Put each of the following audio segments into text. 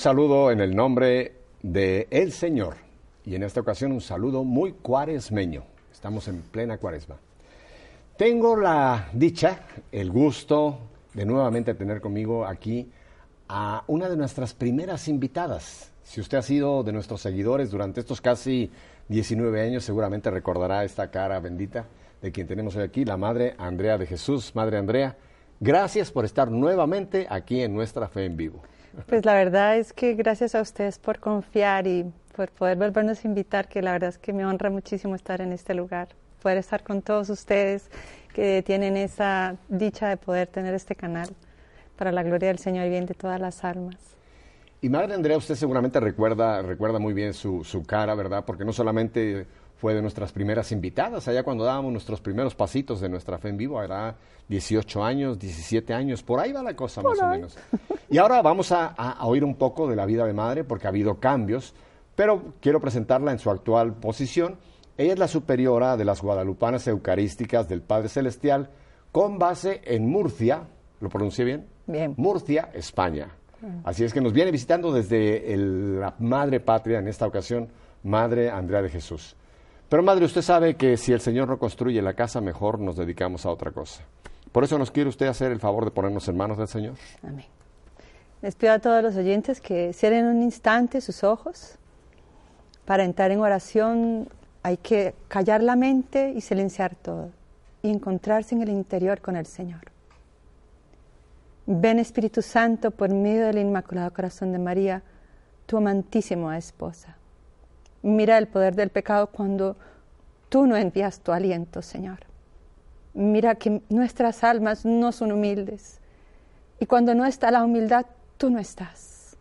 saludo en el nombre de el Señor y en esta ocasión un saludo muy cuaresmeño. Estamos en plena cuaresma. Tengo la dicha, el gusto de nuevamente tener conmigo aquí a una de nuestras primeras invitadas. Si usted ha sido de nuestros seguidores durante estos casi 19 años, seguramente recordará esta cara bendita de quien tenemos hoy aquí, la Madre Andrea de Jesús. Madre Andrea, gracias por estar nuevamente aquí en nuestra fe en vivo. Pues la verdad es que gracias a ustedes por confiar y por poder volvernos a invitar, que la verdad es que me honra muchísimo estar en este lugar, poder estar con todos ustedes que tienen esa dicha de poder tener este canal para la gloria del Señor y bien de todas las almas. Y Madre Andrea, usted seguramente recuerda, recuerda muy bien su, su cara, ¿verdad? Porque no solamente fue de nuestras primeras invitadas, allá cuando dábamos nuestros primeros pasitos de nuestra fe en vivo, era 18 años, 17 años, por ahí va la cosa más o menos. Y ahora vamos a, a, oír un poco de la vida de madre, porque ha habido cambios, pero quiero presentarla en su actual posición. Ella es la superiora de las guadalupanas eucarísticas del Padre Celestial, con base en Murcia, ¿lo pronuncié bien? Bien. Murcia, España. Así es que nos viene visitando desde el, la madre patria, en esta ocasión, Madre Andrea de Jesús. Pero madre, usted sabe que si el Señor no construye la casa, mejor nos dedicamos a otra cosa. Por eso nos quiere usted hacer el favor de ponernos en manos del Señor. Amén. Les pido a todos los oyentes que cierren un instante sus ojos. Para entrar en oración hay que callar la mente y silenciar todo y encontrarse en el interior con el Señor. Ven Espíritu Santo por medio del Inmaculado Corazón de María, tu amantísima esposa. Mira el poder del pecado cuando tú no envías tu aliento, Señor. Mira que nuestras almas no son humildes y cuando no está la humildad, tú no estás.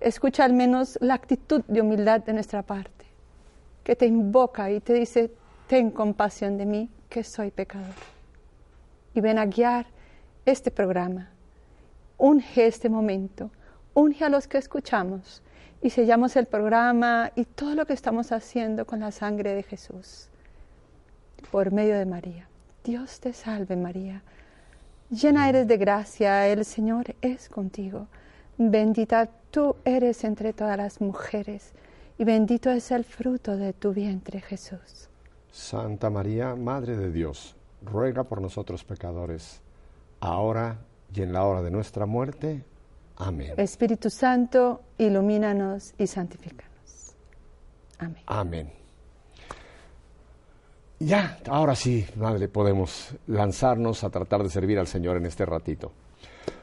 Escucha al menos la actitud de humildad de nuestra parte, que te invoca y te dice, ten compasión de mí, que soy pecador. Y ven a guiar este programa. Unge este momento, unge a los que escuchamos y sellamos el programa y todo lo que estamos haciendo con la sangre de Jesús por medio de María. Dios te salve María, llena eres de gracia, el Señor es contigo, bendita tú eres entre todas las mujeres y bendito es el fruto de tu vientre Jesús. Santa María, Madre de Dios, ruega por nosotros pecadores, ahora y en la hora de nuestra muerte. Amén. Espíritu Santo, ilumínanos y santifícanos. Amén. Amén. Ya, ahora sí, Madre, podemos lanzarnos a tratar de servir al Señor en este ratito.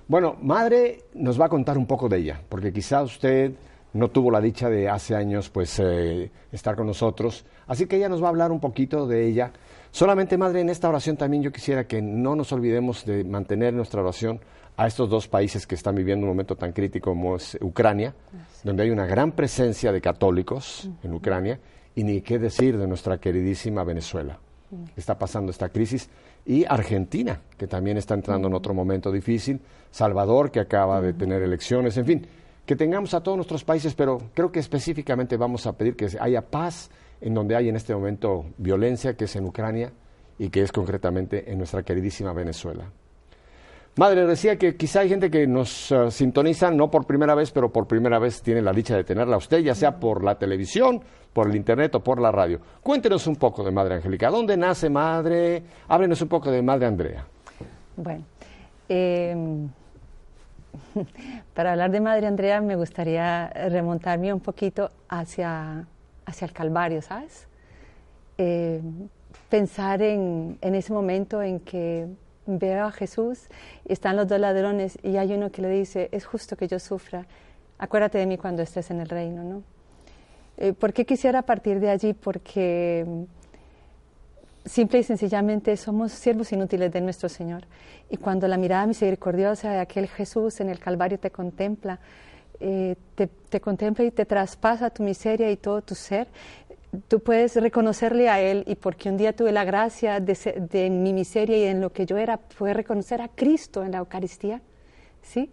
Bueno, Madre nos va a contar un poco de ella, porque quizá usted no tuvo la dicha de hace años pues eh, estar con nosotros, así que ella nos va a hablar un poquito de ella. Solamente, Madre, en esta oración también yo quisiera que no nos olvidemos de mantener nuestra oración a estos dos países que están viviendo un momento tan crítico como es Ucrania, donde hay una gran presencia de católicos en Ucrania, y ni qué decir de nuestra queridísima Venezuela. Está pasando esta crisis. Y Argentina, que también está entrando en otro momento difícil. Salvador, que acaba de tener elecciones. En fin, que tengamos a todos nuestros países, pero creo que específicamente vamos a pedir que haya paz en donde hay en este momento violencia, que es en Ucrania y que es concretamente en nuestra queridísima Venezuela. Madre, decía que quizá hay gente que nos uh, sintoniza no por primera vez, pero por primera vez tiene la dicha de tenerla usted, ya sea por la televisión, por el internet o por la radio. Cuéntenos un poco de Madre Angélica. ¿Dónde nace Madre? Háblenos un poco de Madre Andrea. Bueno, eh, para hablar de Madre Andrea me gustaría remontarme un poquito hacia, hacia el Calvario, ¿sabes? Eh, pensar en, en ese momento en que veo a Jesús están los dos ladrones y hay uno que le dice, es justo que yo sufra, acuérdate de mí cuando estés en el reino, ¿no? Eh, ¿Por qué quisiera partir de allí? Porque simple y sencillamente somos siervos inútiles de nuestro Señor. Y cuando la mirada misericordiosa de aquel Jesús en el Calvario te contempla, eh, te, te, contempla y te traspasa tu miseria y todo tu ser, tú puedes reconocerle a Él y porque un día tuve la gracia de, de mi miseria y en lo que yo era, fue reconocer a Cristo en la Eucaristía, ¿sí?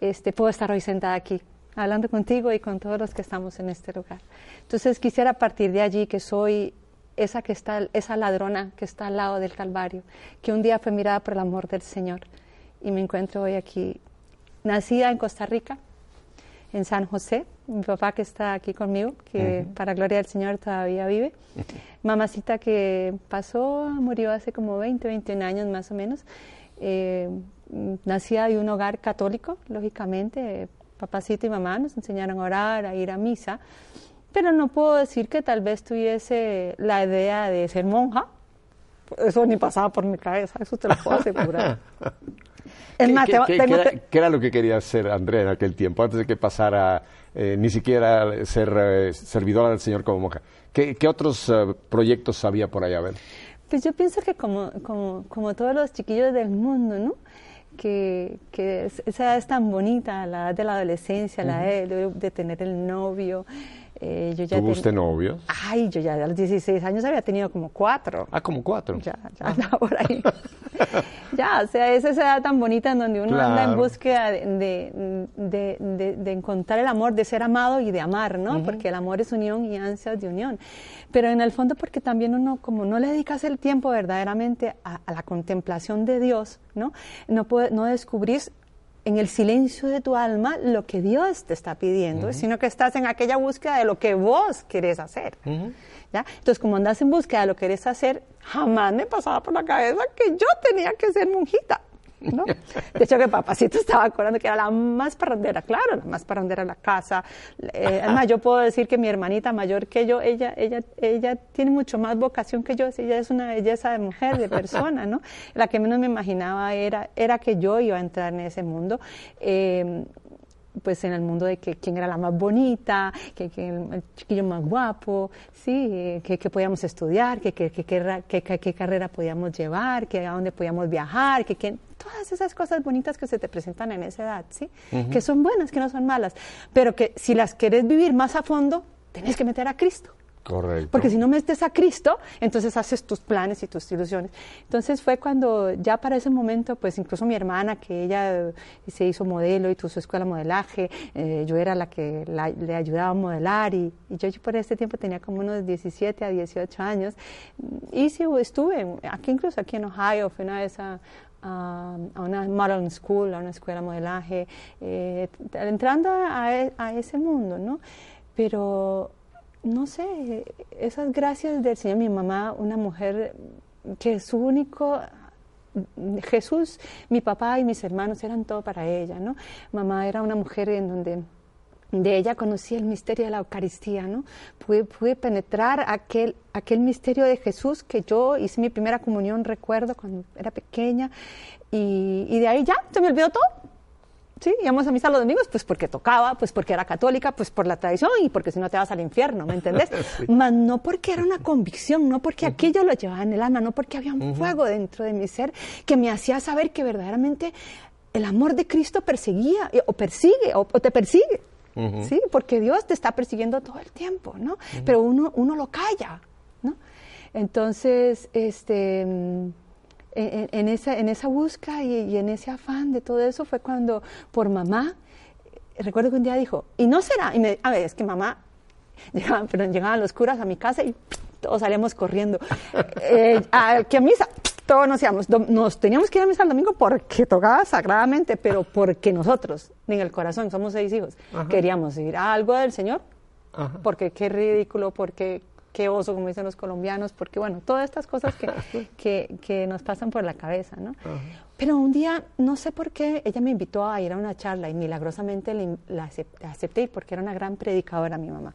Este, puedo estar hoy sentada aquí hablando contigo y con todos los que estamos en este lugar. Entonces quisiera partir de allí que soy esa que está, esa ladrona que está al lado del Calvario, que un día fue mirada por el amor del Señor y me encuentro hoy aquí, nacida en Costa Rica, en San José, mi papá que está aquí conmigo, que para gloria del Señor todavía vive. Mamacita que pasó, murió hace como 20, 21 años más o menos. Eh, nacía de un hogar católico, lógicamente. Papacito y mamá nos enseñaron a orar, a ir a misa. Pero no puedo decir que tal vez tuviese la idea de ser monja. Eso ni pasaba por mi cabeza, eso te lo puedo asegurar. ¿Qué, era, lo que quería hacer Andrea en aquel tiempo, antes de que pasara eh, ni siquiera ser eh, servidora del Señor como monja? ¿Qué, otros eh, proyectos había por allá? A ver. Pues yo pienso que como, como, como todos los chiquillos del mundo, ¿no? Que, que, esa edad es tan bonita, la edad de la adolescencia, la edad de, tener el novio, eh, yo ya ¿Tuvo usted novios? Ay, yo ya a los 16 años había tenido como cuatro. Ah, como cuatro. Ya, ya ah. andaba por ahí. ya, o sea, es esa edad tan bonita en donde uno anda en búsqueda de, de, de, encontrar el amor, de ser amado y de amar, ¿no? Porque el amor es unión y ansias de unión. Pero en el fondo porque también uno, como no le dedicas el tiempo verdaderamente a, la contemplación de Dios, ¿no? No, puede, no descubrís en el silencio de tu alma lo que Dios te está pidiendo, sino que estás en aquella búsqueda de lo que vos querés hacer. ¿ya? Entonces, como andas en búsqueda de lo que querés hacer, jamás me pasaba por la cabeza que yo tenía que ser monjita. ¿No? De hecho, que papacito estaba acordando que era la más parrandera, claro, la más parrandera de la casa. Eh, además, yo puedo decir que mi hermanita mayor que yo, ella, ella, ella tiene mucho más vocación que yo, ella es una belleza de mujer, de persona, ¿no? La que menos me imaginaba era, era que yo iba a entrar en ese mundo. Eh, pues en el mundo de que quién era la más bonita, que, el, chiquillo más guapo, sí, que, que podíamos estudiar, que, qué carrera podíamos llevar, que a dónde podíamos viajar, que, todas esas cosas bonitas que se te presentan en esa edad, sí, que son buenas, que no son malas, pero que si las querés vivir más a fondo, tenés que meter a Cristo. Porque si no metes a Cristo, entonces haces tus planes y tus ilusiones. Entonces fue cuando ya para ese momento, pues incluso mi hermana, que ella se hizo modelo y tuvo su escuela de modelaje, eh, yo era la que le ayudaba a modelar y, yo por este tiempo tenía como unos 17 a 18 años. Y sí, estuve aquí incluso aquí en Ohio, fui una vez a, una modeling school, a una escuela de modelaje, eh, entrando a, a, ese mundo, ¿no? Pero no sé, esas gracias del Señor, mi mamá, una mujer que su único Jesús, mi papá y mis hermanos eran todo para ella, ¿no? Mamá era una mujer en donde de ella conocí el misterio de la Eucaristía, ¿no? Pude, pude, penetrar aquel, aquel misterio de Jesús que yo hice mi primera comunión, recuerdo, cuando era pequeña, y, y de ahí ya se me olvidó todo. Sí, íbamos a misa los domingos, pues porque tocaba, pues porque era católica, pues por la tradición y porque si no te vas al infierno, ¿me entendés? Mas no porque era una convicción, no porque aquello lo llevaba en el alma, no porque había un fuego dentro de mi ser que me hacía saber que verdaderamente el amor de Cristo perseguía o persigue o, te persigue. ¿Sí? Porque Dios te está persiguiendo todo el tiempo, ¿no? Pero uno, uno lo calla, ¿no? Entonces, este en, esa, en esa búsqueda y, en ese afán de todo eso fue cuando por mamá, recuerdo que un día dijo, y no será, y me, a ver, es que mamá, llegaban, pero llegaban los curas a mi casa y todos salíamos corriendo. eh, a, que a misa, todos nos íbamos, nos teníamos que ir a misa el domingo porque tocaba sagradamente, pero porque nosotros, en el corazón, somos seis hijos, queríamos ir a algo del Señor, porque qué ridículo, porque qué oso, como dicen los colombianos, porque bueno, todas estas cosas que, que, nos pasan por la cabeza, ¿no? Pero un día, no sé por qué, ella me invitó a ir a una charla y milagrosamente la acepté porque era una gran predicadora mi mamá.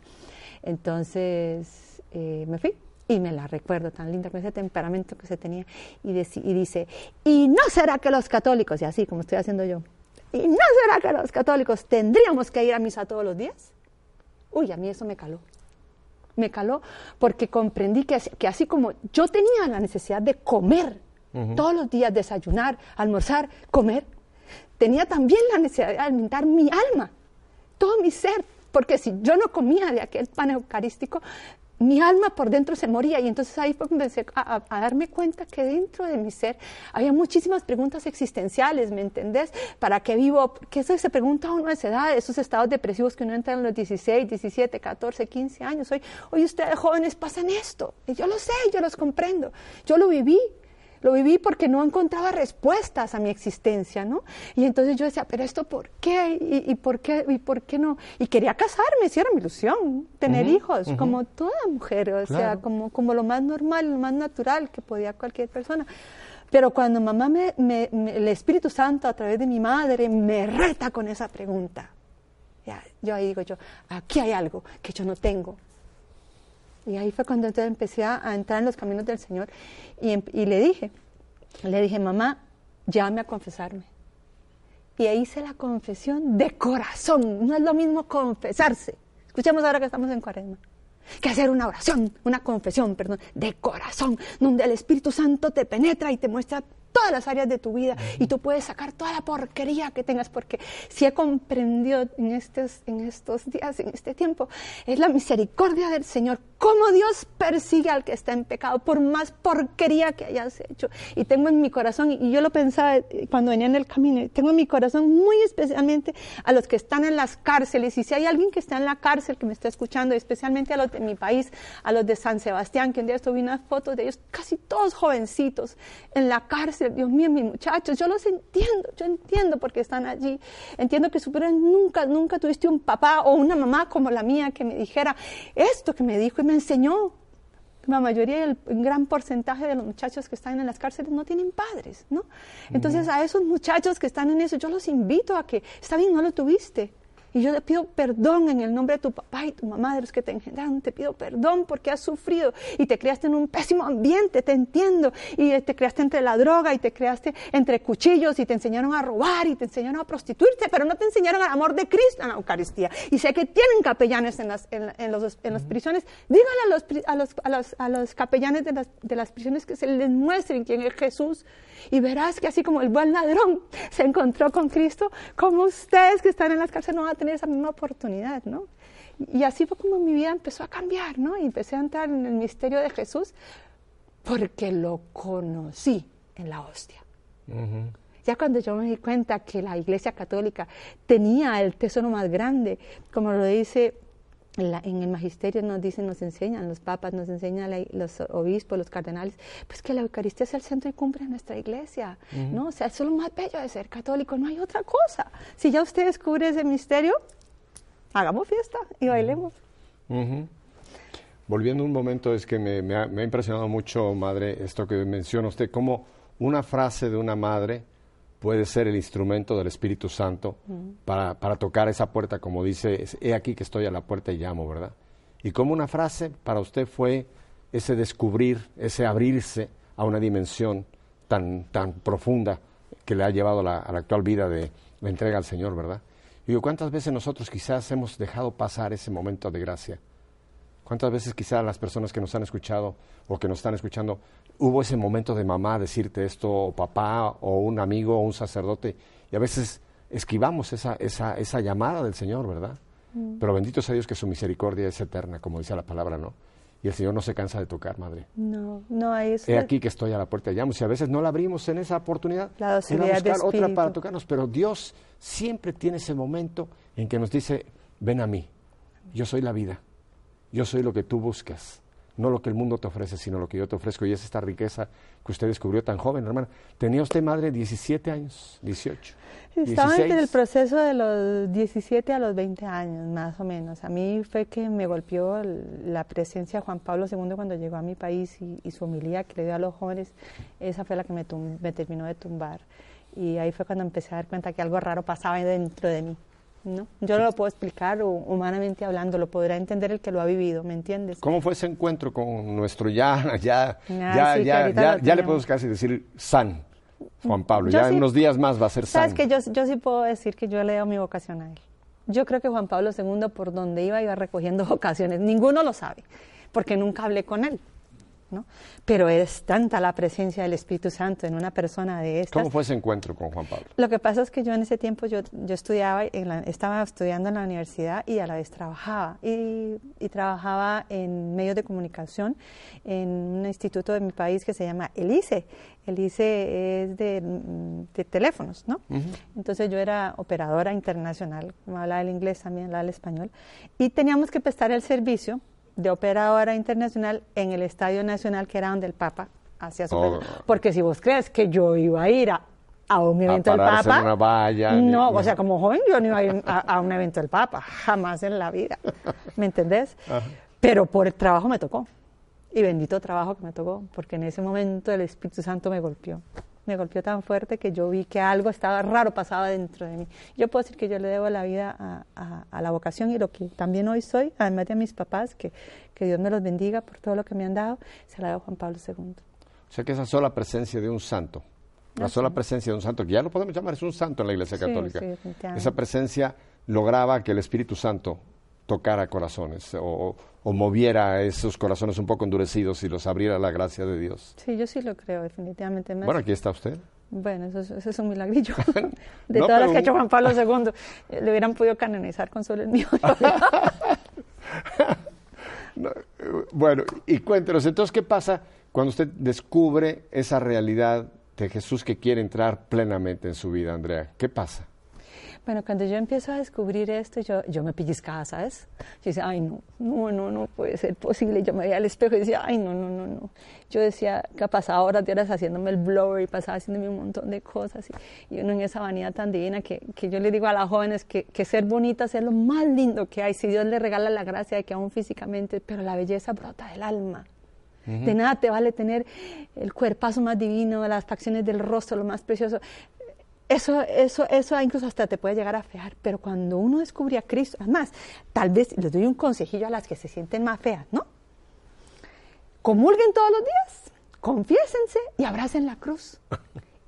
Entonces eh, me fui y me la recuerdo tan linda con ese temperamento que se tenía y, y dice, ¿y no será que los católicos, y así como estoy haciendo yo, ¿y no será que los católicos tendríamos que ir a misa todos los días? Uy, a mí eso me caló me caló porque comprendí que, que así como yo tenía la necesidad de comer todos los días, desayunar, almorzar, comer, tenía también la necesidad de alimentar mi alma, todo mi ser, porque si yo no comía de aquel pan eucarístico, mi alma por dentro se moría y entonces ahí fue empecé a, darme cuenta que dentro de mi ser había muchísimas preguntas existenciales, ¿me entendés? ¿Para qué vivo? ¿Qué eso se pregunta uno a esa edad? Esos estados depresivos que uno entra en los 16, 17, 14, 15 años. Hoy, hoy ustedes jóvenes pasan esto. Yo lo sé, yo los comprendo. Yo lo viví. Lo viví porque no encontraba respuestas a mi existencia, ¿no? Y entonces yo decía, pero esto por qué y, por qué y por qué no y quería casarme, si era mi ilusión, tener hijos, como toda mujer, o sea, como como lo más normal, lo más natural que podía cualquier persona. Pero cuando mamá me, el Espíritu Santo a través de mi madre me reta con esa pregunta, ya, yo ahí digo yo, aquí hay algo que yo no tengo, y ahí fue cuando entonces empecé a, entrar en los caminos del Señor y, em, y, le dije, le dije, mamá, llame a confesarme. Y ahí hice la confesión de corazón. No es lo mismo confesarse. Escuchemos ahora que estamos en cuaresma. Que hacer una oración, una confesión, perdón, de corazón, donde el Espíritu Santo te penetra y te muestra todas las áreas de tu vida y tú puedes sacar toda la porquería que tengas, porque si he comprendido en estos, en estos días, en este tiempo, es la misericordia del Señor, cómo Dios persigue al que está en pecado, por más porquería que hayas hecho. Y tengo en mi corazón, y yo lo pensaba cuando venía en el camino, tengo en mi corazón muy especialmente a los que están en las cárceles, y si hay alguien que está en la cárcel que me está escuchando, especialmente a los de mi país, a los de San Sebastián, que un día estuve unas fotos de ellos, casi todos jovencitos, en la cárcel, Dios mío, mis muchachos, yo los entiendo, yo entiendo por qué están allí. Entiendo que supieron nunca, nunca tuviste un papá o una mamá como la mía que me dijera esto que me dijo y me enseñó. La mayoría, el gran porcentaje de los muchachos que están en las cárceles no tienen padres, ¿no? Entonces a esos muchachos que están en eso, yo los invito a que, está bien, no lo tuviste, y yo te pido perdón en el nombre de tu papá y tu mamá, de los que te engendraron. Te pido perdón porque has sufrido y te criaste en un pésimo ambiente, te entiendo. Y te criaste entre la droga y te criaste entre cuchillos y te enseñaron a robar y te enseñaron a prostituirte, pero no te enseñaron el amor de Cristo en la Eucaristía. Y sé que tienen capellanes en las, en, los, en las prisiones. Díganle a los, a los, a los, a los capellanes de las, de las prisiones que se les muestren quién es Jesús y verás que así como el buen ladrón se encontró con Cristo, como ustedes que están en las cárceles no van a tener esa misma oportunidad, ¿no? Y así fue como mi vida empezó a cambiar, ¿no? Y empecé a entrar en el misterio de Jesús porque lo conocí en la hostia. Ya cuando yo me di cuenta que la Iglesia Católica tenía el tesoro más grande, como lo dice en el magisterio nos dicen, nos enseñan, los papas nos enseñan, los obispos, los cardenales, pues que la Eucaristía es el centro y cumple de nuestra iglesia, ¿no? O sea, eso es lo más bello de ser católico, no hay otra cosa. Si ya usted descubre ese misterio, hagamos fiesta y bailemos. Volviendo un momento, es que me, ha, me ha impresionado mucho, madre, esto que menciona usted, como una frase de una madre puede ser el instrumento del Espíritu Santo para, para, tocar esa puerta, como dice, he aquí que estoy a la puerta y llamo, ¿verdad? Y como una frase para usted fue ese descubrir, ese abrirse a una dimensión tan, tan profunda que le ha llevado a la actual vida de la entrega al Señor, ¿verdad? Y digo, ¿cuántas veces nosotros quizás hemos dejado pasar ese momento de gracia? ¿Cuántas veces quizás las personas que nos han escuchado o que nos están escuchando, hubo ese momento de mamá decirte esto, o papá, o un amigo, o un sacerdote, y a veces esquivamos esa, esa, esa llamada del Señor, ¿verdad? Mm. Pero bendito sea Dios que su misericordia es eterna, como dice la palabra, ¿no? Y el Señor no se cansa de tocar, madre. No, no hay eso. He aquí que estoy a la puerta y llamo. Si a veces no la abrimos en esa oportunidad, la buscar otra para tocarnos. Pero Dios siempre tiene ese momento en que nos dice, ven a mí, yo soy la vida. Yo soy lo que tú buscas, no lo que el mundo te ofrece, sino lo que yo te ofrezco. Y es esta riqueza que usted descubrió tan joven, hermana. ¿Tenía usted madre 17 años, 18? Estaba en el proceso de los 17 a los 20 años, más o menos. A mí fue que me golpeó la presencia de Juan Pablo II cuando llegó a mi país y, su humildad que le dio a los jóvenes. Esa fue la que me, me terminó de tumbar. Y ahí fue cuando empecé a dar cuenta que algo raro pasaba dentro de mí. ¿No? Yo no lo puedo explicar humanamente hablando, lo podrá entender el que lo ha vivido, ¿me entiendes? ¿Cómo fue ese encuentro con nuestro ya, ya, ya, ya, ya, le podemos casi decir san, Juan Pablo? ya en unos días más va a ser san. Sabes que yo, yo sí puedo decir que yo le doy mi vocación a él. Yo creo que Juan Pablo II por donde iba iba recogiendo vocaciones. Ninguno lo sabe, porque nunca hablé con él. Pero es tanta la presencia del Espíritu Santo en una persona de estas. ¿Cómo fue ese encuentro con Juan Pablo? Lo que pasa es que yo en ese tiempo yo, yo estudiaba, estaba estudiando en la universidad y a la vez trabajaba. Y, trabajaba en medios de comunicación en un instituto de mi país que se llama el ICE. El ICE es de, teléfonos, ¿no? Entonces yo era operadora internacional, hablaba el inglés también, hablaba el español. Y teníamos que prestar el servicio de operadora internacional en el Estadio Nacional, que era donde el Papa hacia su Oh. Porque si vos crees que yo iba a ir a, a un evento del Papa, en una valla, ni- no, ni- o sea, como joven yo no iba a ir a, a un evento del Papa, jamás en la vida, ¿me entendés? Pero por el trabajo me tocó, y bendito trabajo que me tocó, porque en ese momento el Espíritu Santo me golpeó. Me golpeó tan fuerte que yo vi que algo estaba raro pasaba dentro de mí. Yo puedo decir que yo le debo la vida a, a- a la vocación y lo que también hoy soy, además de a mis papás, que, que Dios me los bendiga por todo lo que me han dado, se la debo a Juan Pablo II. O sea que esa sola presencia de un santo, la sola presencia de un santo, que ya lo podemos llamar, es un santo en la Iglesia Católica. sí. Esa presencia lograba que el Espíritu Santo tocara corazones o, o moviera esos corazones un poco endurecidos y los abriera a la gracia de Dios. Sí, yo sí lo creo, definitivamente. Más- Bueno, aquí está usted. Bueno, eso, es- eso es un milagrillo. De No, todas las que ha hecho Juan Pablo II, eh, le hubieran podido canonizar con solo el mío. No, Bueno, y cuéntenos, entonces, ¿qué pasa cuando usted descubre esa realidad de Jesús que quiere entrar plenamente en su vida, Andrea? ¿Qué pasa? Bueno, cuando yo empiezo a descubrir esto, yo, yo me pellizcaba, ¿sabes? Yo decía, ay, no, no, no, no puede ser posible. Yo me veía al espejo y decía, ay, no, no, no, no. Yo decía que pasaba horas de horas haciéndome el blower y pasaba haciéndome un montón de cosas. Y, y uno en esa vanidad tan divina que, que yo le digo a las jóvenes que, que ser bonitas es lo más lindo que hay. Si Dios le regala la gracia de que aún físicamente, pero la belleza brota del alma. De nada te vale tener el cuerpazo más divino, las facciones del rostro, lo más precioso. Eso, eso, eso incluso hasta te puede llegar a fear, pero cuando uno descubre a Cristo, además, tal vez les doy un consejillo a las que se sienten más feas, ¿no? Comulguen todos los días, confiésense y abracen la cruz.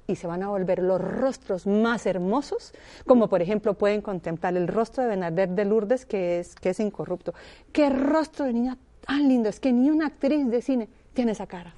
Y se van a volver los rostros más hermosos, como por ejemplo pueden contemplar el rostro de Bernadette de Lourdes, que es, que es incorrupto. ¡Qué rostro de niña tan lindo! Es que ni una actriz de cine tiene esa cara.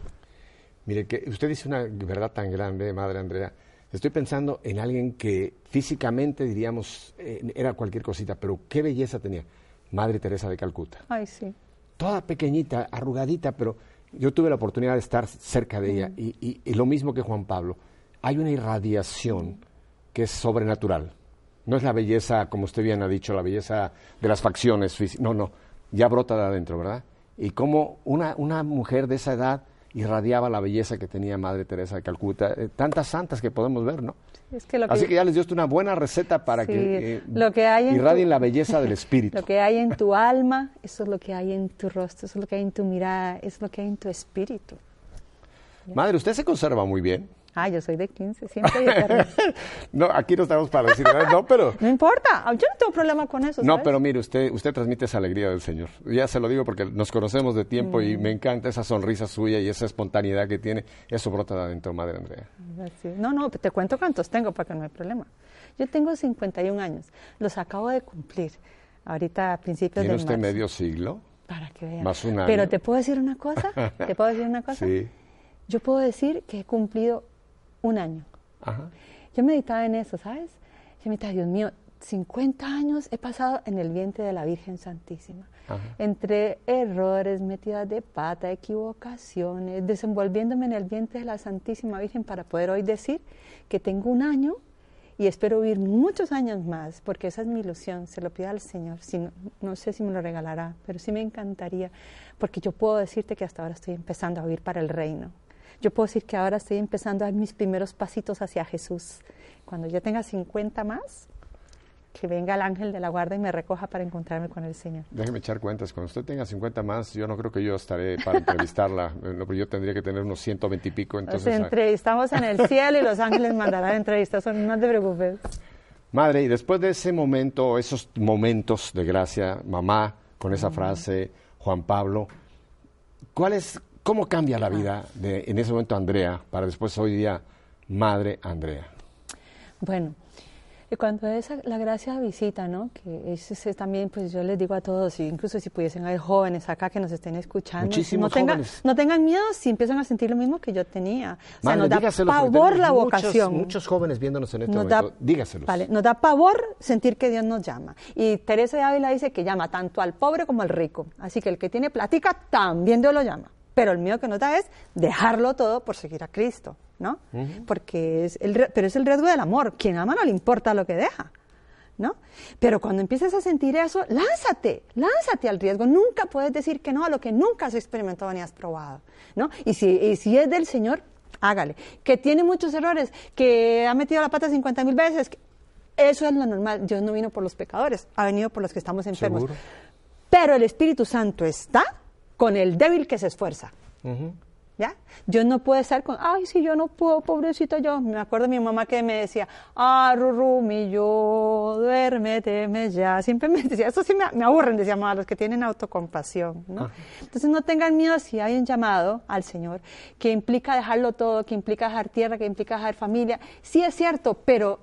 Mire, que usted dice una verdad tan grande, Madre Andrea. Estoy pensando en alguien que físicamente, diríamos, eh, era cualquier cosita, pero qué belleza tenía. Madre Teresa de Calcuta. Ay, sí. Toda pequeñita, arrugadita, pero yo tuve la oportunidad de estar cerca de ella. Y, y- y lo mismo que Juan Pablo, hay una irradiación que es sobrenatural. No es la belleza, como usted bien ha dicho, la belleza de las facciones físicas. No, no, ya brota de adentro, ¿verdad? Y como una, una mujer de esa edad irradiaba la belleza que tenía Madre Teresa de Calcuta. Eh, tantas santas que podemos ver, ¿no? Es que lo que, Así que ya les dio una buena receta para Sí, que eh, lo que hay en irradien tu- la belleza del espíritu. Lo que hay en tu alma, eso es lo que hay en tu rostro, eso es lo que hay en tu mirada, eso es lo que hay en tu espíritu. Madre, usted se conserva muy bien. Ah, yo soy de 15, siempre no, aquí no estamos para decir nada, no, pero... No importa, yo no tengo problema con eso. No, pero mire, usted, usted transmite esa alegría del Señor. Ya se lo digo porque nos conocemos de tiempo Mm. y me encanta esa sonrisa suya y esa espontaneidad que tiene. Eso brota de adentro, Madre Andrea. Sí. No, no, te cuento cuántos tengo para que no hay problema. Yo tengo 51 años, los acabo de cumplir. Ahorita a principios ¿Tiene de usted marzo. medio siglo? Para que vean. más un año? Pero te puedo decir una cosa, te puedo decir una cosa. Sí. Yo puedo decir que he cumplido un año. Ajá. Yo meditaba en eso, ¿sabes? Yo meditaba, Dios mío, 50 años he pasado en el vientre de la Virgen Santísima. Ajá. Entre errores, metidas de pata, equivocaciones, desenvolviéndome en el vientre de la Santísima Virgen para poder hoy decir que tengo un año y espero vivir muchos años más, porque esa es mi ilusión, se lo pido al Señor. Si no, no sé si me lo regalará, pero sí me encantaría, porque yo puedo decirte que hasta ahora estoy empezando a vivir para el reino. Yo puedo decir que ahora estoy empezando a dar mis primeros pasitos hacia Jesús. Cuando yo tenga 50 más, que venga el ángel de la guarda y me recoja para encontrarme con el Señor. Déjeme echar cuentas. Cuando usted tenga 50 más, yo no creo que yo estaré para entrevistarla. Eh, no, pero yo tendría que tener unos 120 y pico. Entonces, ah, entrevistamos en el cielo y los ángeles mandarán entrevistas, no te preocupes. Madre, y después de ese momento, esos momentos de gracia, mamá, con esa frase, Juan Pablo, ¿cuál es, ¿cómo cambia la vida de, en ese momento Andrea para después hoy día Madre Andrea? Bueno, y cuando es la gracia visita, ¿no? Que es, es también, pues yo les digo a todos, incluso si pudiesen haber jóvenes acá que nos estén escuchando, Muchísimos no, tengan, no tengan miedo si empiezan a sentir lo mismo que yo tenía. O sea, Madre, nos da pavor la muchos- vocación. Muchos jóvenes viéndonos en este nos momento. da, Dígaselos. Vale, nos da pavor sentir que Dios nos llama. Y Teresa de Ávila dice que llama tanto al pobre como al rico. Así que el que tiene platica también Dios lo llama. Pero el miedo que nos da es dejarlo todo por seguir a Cristo, ¿no? Porque es el, pero es el riesgo del amor. Quien ama no le importa lo que deja. ¿no? Pero cuando empieces a sentir eso, lánzate, lánzate al riesgo. Nunca puedes decir que no a lo que nunca has experimentado ni has probado, ¿no? Y si, y si es del Señor, hágale. Que tiene muchos errores, que ha metido la pata 50 mil veces, eso es lo normal. Dios no vino por los pecadores, ha venido por los que estamos enfermos. ¿Seguro? Pero el Espíritu Santo está con el débil que se esfuerza. ¿Ya? Yo no puedo estar con, ay, si yo no puedo, pobrecito yo. Me acuerdo de mi mamá que me decía, ah, Rurú, mi yo, duérmete, me ya. Siempre me decía, eso sí me, me aburren, decía mamá, los que tienen autocompasión, ¿no? Entonces no tengan miedo si hay un llamado al Señor que implica dejarlo todo, que implica dejar tierra, que implica dejar familia. Sí es cierto, pero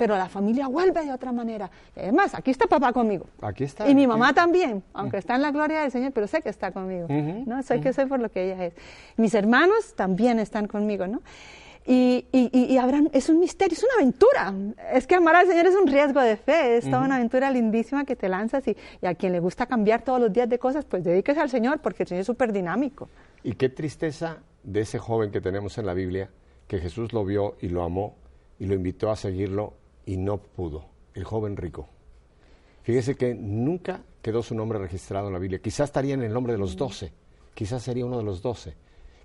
pero la familia vuelve de otra manera. Y además, aquí está papá conmigo. Aquí está. Y mi mamá también, aunque está en la gloria del Señor, pero sé que está conmigo. ¿no? Soy que soy por lo que ella es. Mis hermanos también están conmigo, ¿no? Y, y, y, y habrán, es un misterio, es una aventura. Es que amar al Señor es un riesgo de fe, es toda una aventura lindísima que te lanzas y, y, a quien le gusta cambiar todos los días de cosas, pues dedíquese al Señor porque el Señor es súper dinámico. Y qué tristeza de ese joven que tenemos en la Biblia, que Jesús lo vio y lo amó y lo invitó a seguirlo y no pudo, el joven rico. Fíjese que nunca quedó su nombre registrado en la Biblia. Quizás estaría en el nombre de los doce, quizás sería uno de los doce.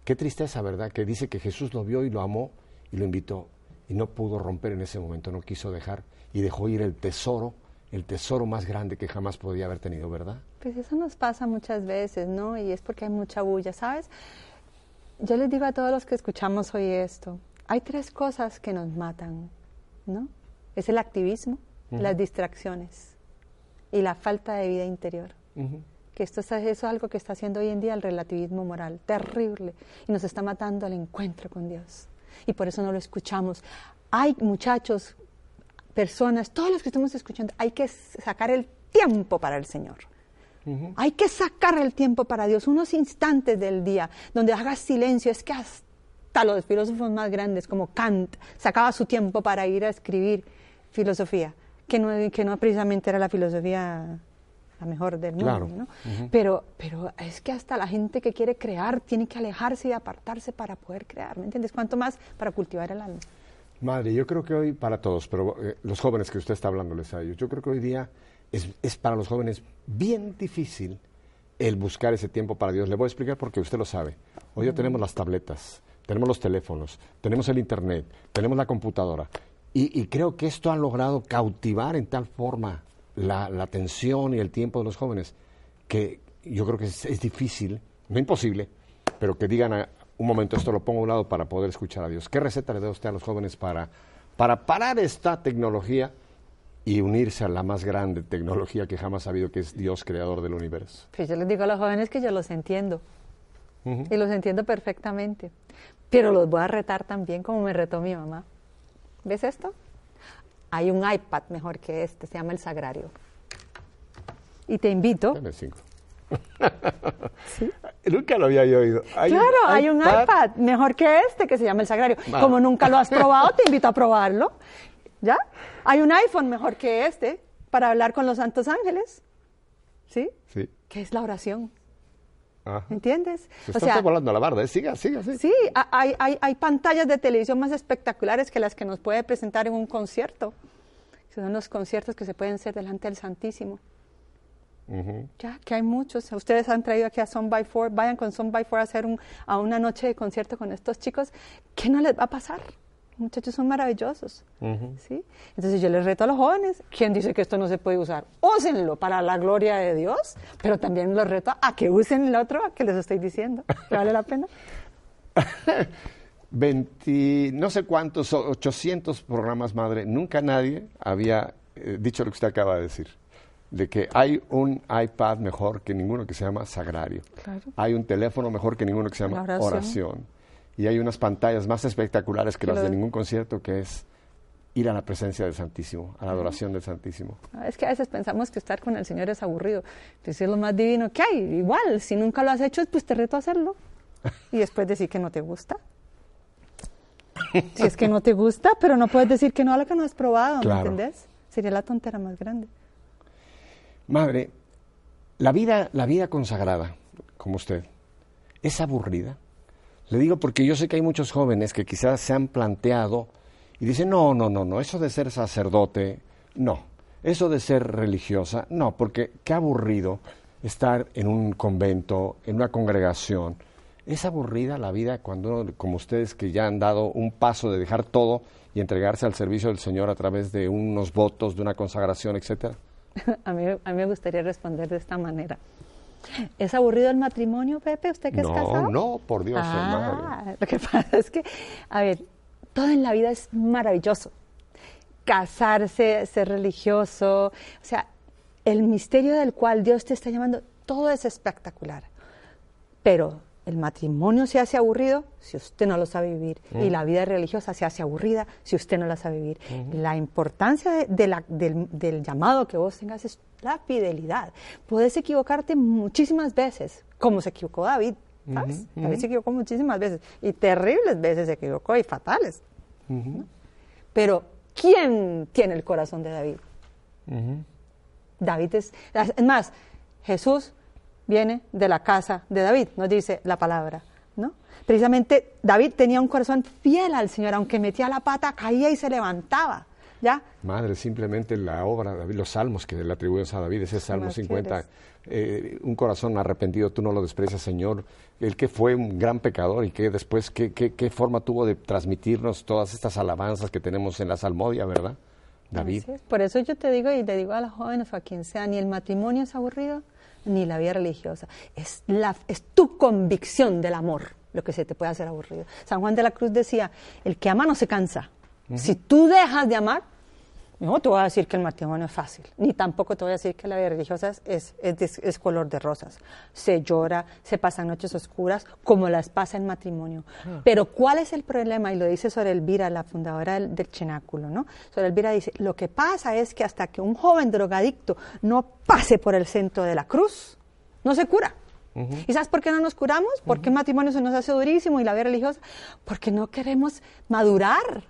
Qué tristeza, ¿verdad? Que dice que Jesús lo vio y lo amó y lo invitó y no pudo romper en ese momento, no quiso dejar y dejó ir el tesoro, el tesoro más grande que jamás podía haber tenido, ¿verdad? Pues eso nos pasa muchas veces, ¿no? Y es porque hay mucha bulla, ¿sabes? Yo les digo a todos los que escuchamos hoy esto, hay tres cosas que nos matan, ¿no? Es el activismo, uh -huh. las distracciones y la falta de vida interior. Uh -huh. Que esto es, eso es algo que está haciendo hoy en día el relativismo moral, terrible, y nos está matando al encuentro con Dios. Y por eso no lo escuchamos. Hay muchachos, personas, todos los que estamos escuchando, hay que sacar el tiempo para el Señor. Uh -huh. Hay que sacar el tiempo para Dios, unos instantes del día donde hagas silencio. Es que hasta los filósofos más grandes, como Kant, sacaba su tiempo para ir a escribir filosofía, que no, que no precisamente era la filosofía la mejor del mundo, Claro. ¿no? Ujú. pero, pero es que hasta la gente que quiere crear tiene que alejarse y apartarse para poder crear, ¿me entiendes? ¿Cuánto más para cultivar el alma? Madre, yo creo que hoy para todos, pero eh, los jóvenes que usted está hablándoles a ellos, yo creo que hoy día es, es para los jóvenes bien difícil el buscar ese tiempo para Dios. Le voy a explicar porque usted lo sabe. Hoy ya tenemos las tabletas, tenemos los teléfonos, tenemos el internet, tenemos la computadora. Y, y creo que esto ha logrado cautivar en tal forma la, la atención y el tiempo de los jóvenes que yo creo que es, es difícil, no imposible, pero que digan a- un momento esto lo pongo a un lado para poder escuchar a Dios. ¿Qué receta le da usted a los jóvenes para, para parar esta tecnología y unirse a la más grande tecnología que jamás ha habido, que es Dios creador del universo? Pues yo les digo a los jóvenes que yo los entiendo y los entiendo perfectamente, pero los voy a retar también como me retó mi mamá. ¿Ves esto? Hay un iPad mejor que este, se llama el Sagrario. Y te invito, Dame cinco. Nunca lo había yo oído. Hay un claro, hay un iPad mejor que este que se llama el Sagrario. Vale. Como nunca lo has probado, te invito a probarlo. ¿Ya? Hay un iPhone mejor que este para hablar con los santos ángeles. ¿Sí? Sí. Que es la oración. Ajá. ¿Entiendes? Se está usted volando la barda, ¿eh? Siga, siga, siga. Sí, ha- hay, hay, hay pantallas de televisión más espectaculares que las que nos puede presentar en un concierto. Son los conciertos que se pueden hacer delante del Santísimo. Ya, que hay muchos. Ustedes han traído aquí a Son by Four. Vayan con Son by Four a hacer un- a una noche de concierto con estos chicos. ¿Qué no les va a pasar? Muchachos son maravillosos. ¿sí? Entonces yo les reto a los jóvenes. ¿Quién dice que esto no se puede usar? Úsenlo para la gloria de Dios, pero también los reto a que usen el otro que les estoy diciendo. ¿Que vale la pena? 20, no sé cuántos, o 800 programas, madre. Nunca nadie había eh, dicho lo que usted acaba de decir. De que hay un iPad mejor que ninguno que se llama Sagrario. Claro. Hay un teléfono mejor que ninguno que se llama La oración. oración. Y hay unas pantallas más espectaculares que las de ningún concierto, que es ir a la presencia del Santísimo, a la adoración del Santísimo. Ah, Es que a veces pensamos que estar con el Señor es aburrido. Pues es lo más divino que hay. Igual, si nunca lo has hecho, pues te reto a hacerlo. Y después decir que no te gusta. Si es que no te gusta, pero no puedes decir que no a lo que no has probado, Claro. ¿me entendés? Sería la tontera más grande. Madre, la vida, la vida consagrada, como usted, ¿es aburrida? Le digo porque yo sé que hay muchos jóvenes que quizás se han planteado y dicen, no, no, no, no, eso de ser sacerdote, no. Eso de ser religiosa, no, porque qué aburrido estar en un convento, en una congregación. Es aburrida la vida cuando uno, como ustedes que ya han dado un paso de dejar todo y entregarse al servicio del Señor a través de unos votos, de una consagración, etcétera. a, mí, a mí me gustaría responder de esta manera. ¿Es aburrido el matrimonio, Pepe? ¿Usted que es casado? No, no, por Dios, ah, Lo que pasa es que, a ver, todo en la vida es maravilloso. Casarse, ser religioso, o sea, el misterio del cual Dios te está llamando, todo es espectacular. Pero el matrimonio se hace aburrido si usted no lo sabe vivir y mm. la vida religiosa se hace aburrida si usted no la sabe vivir. La importancia de, la, del, llamado que vos tengas es la fidelidad. Puedes equivocarte muchísimas veces, como se equivocó David, ¿sabes? David se equivocó muchísimas veces y terribles veces se equivocó y fatales. Pero, ¿quién tiene el corazón de David? David es, es más, Jesús viene de la casa de David, nos dice la palabra. ¿no? Precisamente David tenía un corazón fiel al Señor, aunque metía la pata, caía y se levantaba. ¿Ya? Madre, simplemente la obra, los salmos que le atribuyes a David, ese Salmo 50, eh, un corazón arrepentido, tú no lo desprecias, Señor, el que fue un gran pecador y que después, ¿qué, qué, forma tuvo de transmitirnos todas estas alabanzas que tenemos en la salmodia, verdad? David. Por eso yo te digo y te digo a los jóvenes o a quien sea, ni el matrimonio es aburrido, ni la vida religiosa. Es, la, es tu convicción del amor lo que se te puede hacer aburrido. San Juan de la Cruz decía, el que ama no se cansa. Si tú dejas de amar, no te voy a decir que el matrimonio es fácil, ni tampoco te voy a decir que la vida religiosa es, es, color de rosas. Se llora, se pasan noches oscuras, como las pasa en matrimonio. Ah. Pero ¿cuál es el problema? Y lo dice Sor Elvira, la fundadora del, del Chenáculo, ¿no? Sor Elvira dice, lo que pasa es que hasta que un joven drogadicto no pase por el centro de la cruz, no se cura. ¿Y sabes por qué no nos curamos? Porque el matrimonio se nos hace durísimo y la vida religiosa, porque no queremos madurar.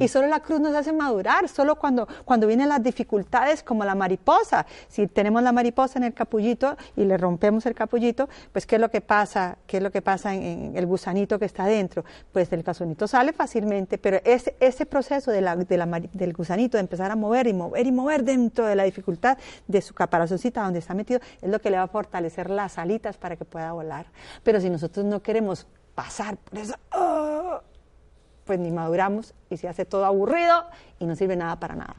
Y solo la cruz nos hace madurar, solo cuando, cuando vienen las dificultades como la mariposa. Si tenemos la mariposa en el capullito y le rompemos el capullito, pues ¿qué es lo que pasa? ¿Qué es lo que pasa en, el gusanito que está dentro? Pues el gusanito sale fácilmente, pero ese, ese proceso de la, del gusanito de empezar a mover y mover y mover dentro de la dificultad de su caparazoncita donde está metido, es lo que le va a fortalecer las alitas para que pueda volar. Pero si nosotros no queremos pasar por eso, ¡oh! Pues ni maduramos y se hace todo aburrido y no sirve nada para nada.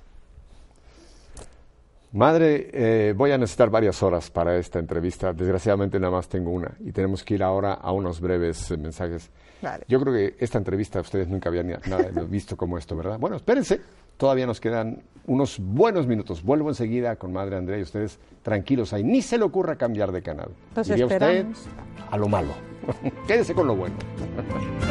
Madre, eh, voy a necesitar varias horas para esta entrevista. Desgraciadamente nada más tengo una y tenemos que ir ahora a unos breves eh, mensajes. Yo creo que esta entrevista ustedes nunca habían nada visto como esto, ¿verdad? Bueno, espérense, todavía nos quedan unos buenos minutos. Vuelvo enseguida con Madre Andrea y ustedes tranquilos ahí. Ni se le ocurra cambiar de canal. Pues usted a lo malo. Quédese con lo bueno.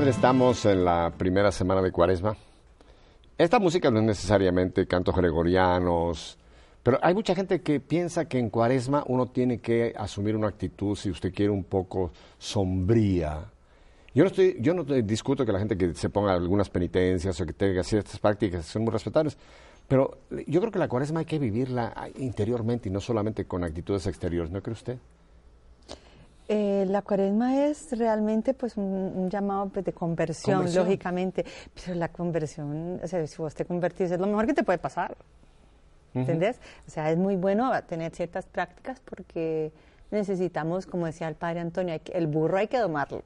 Madre, estamos en la primera semana de Cuaresma. Esta música no es necesariamente cantos gregorianos, pero hay mucha gente que piensa que en Cuaresma uno tiene que asumir una actitud, si usted quiere, un poco sombría. Yo no, estoy, yo no discuto que la gente que se ponga algunas penitencias o que tenga ciertas prácticas son muy respetables, pero yo creo que la Cuaresma hay que vivirla interiormente y no solamente con actitudes exteriores, ¿no cree usted? Eh, la cuaresma es realmente pues un, llamado pues, de conversión, lógicamente, pero la conversión, o sea, si vos te convertís es lo mejor que te puede pasar, ¿entendés? O sea, es muy bueno tener ciertas prácticas porque necesitamos, como decía el padre Antonio, el burro hay que domarlo,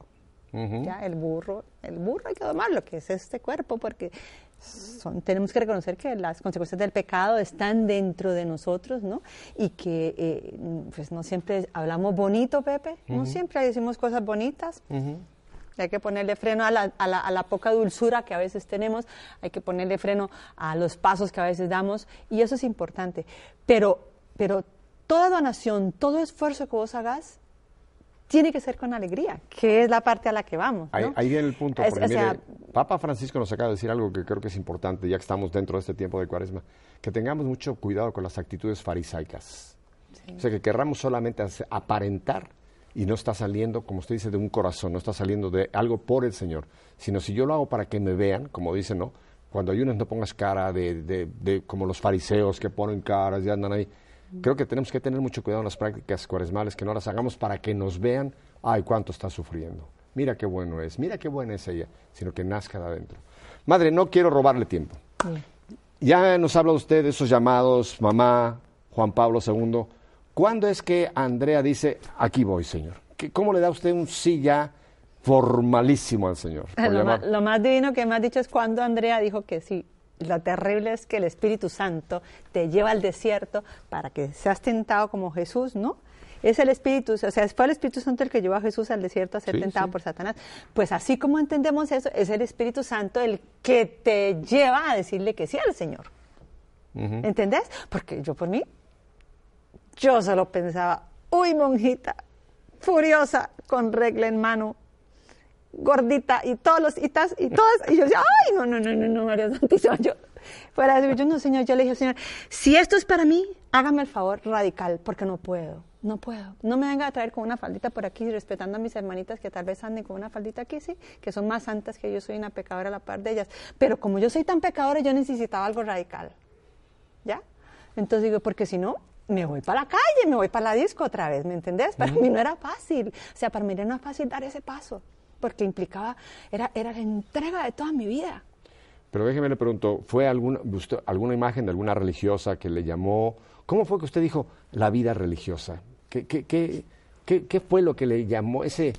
¿ya? El burro, el burro hay que domarlo, que es este cuerpo, porque tenemos que reconocer que las consecuencias del pecado están dentro de nosotros, ¿no? Y que eh, pues no siempre hablamos bonito, Pepe, no siempre decimos cosas bonitas. Hay que ponerle freno a la, a, la, a la, poca dulzura que a veces tenemos, hay que ponerle freno a los pasos que a veces damos, y eso es importante. Pero, pero toda donación, todo esfuerzo que vos hagas, tiene que ser con alegría, que es la parte a la que vamos. Ahí, viene el punto, porque mire, Papa Francisco nos acaba de decir algo que creo que es importante, ya que estamos dentro de este tiempo de cuaresma, que tengamos mucho cuidado con las actitudes farisaicas. O sea, que querramos solamente aparentar y no está saliendo, como usted dice, de un corazón, no está saliendo de algo por el Señor, sino si yo lo hago para que me vean, como dice, ¿no? Cuando ayunas no pongas cara de, de, de como los fariseos que ponen caras y andan ahí Creo que tenemos que tener mucho cuidado en las prácticas cuaresmales, que no las hagamos para que nos vean, ay, cuánto está sufriendo. Mira qué bueno es, mira qué buena es ella, sino que nazca de adentro. Madre, no quiero robarle tiempo. Ya nos habla usted de esos llamados, mamá, Juan Pablo II. ¿Cuándo es que Andrea dice, aquí voy, Señor? ¿Cómo le da usted un sí ya formalísimo al Señor? Lo más, lo más, divino que me ha dicho es cuando Andrea dijo que sí lo terrible es que el Espíritu Santo te lleva al desierto para que seas tentado como Jesús, ¿no? Es el Espíritu, o sea, fue el Espíritu Santo el que llevó a Jesús al desierto a ser tentado por Satanás. Pues así como entendemos eso, es el Espíritu Santo el que te lleva a decirle que sí al Señor. ¿Entendés? Porque yo por mí, yo solo pensaba, uy, monjita, furiosa, con regla en mano, gordita y todos los y, y todas y yo decía ay no no no no no María Santísima yo fuera de yo no señor yo le dije señor si esto es para mí hágame el favor radical porque no puedo no puedo. No me venga a traer con una faldita por aquí respetando a mis hermanitas que tal vez anden con una faldita aquí sí que son más santas que yo soy una pecadora a la par de ellas. Pero como yo soy tan pecadora yo necesitaba algo radical ya entonces digo porque si no me voy para la calle, me voy para la disco otra vez, ¿me entendés? Para mí no era fácil, o sea, para mí no era fácil dar ese paso porque implicaba, era, era la entrega de toda mi vida. Pero déjeme le pregunto, ¿fue alguna, alguna imagen de alguna religiosa que le llamó? ¿Cómo fue que usted dijo la vida religiosa? ¿Qué, qué, qué, qué, qué fue lo que le llamó ese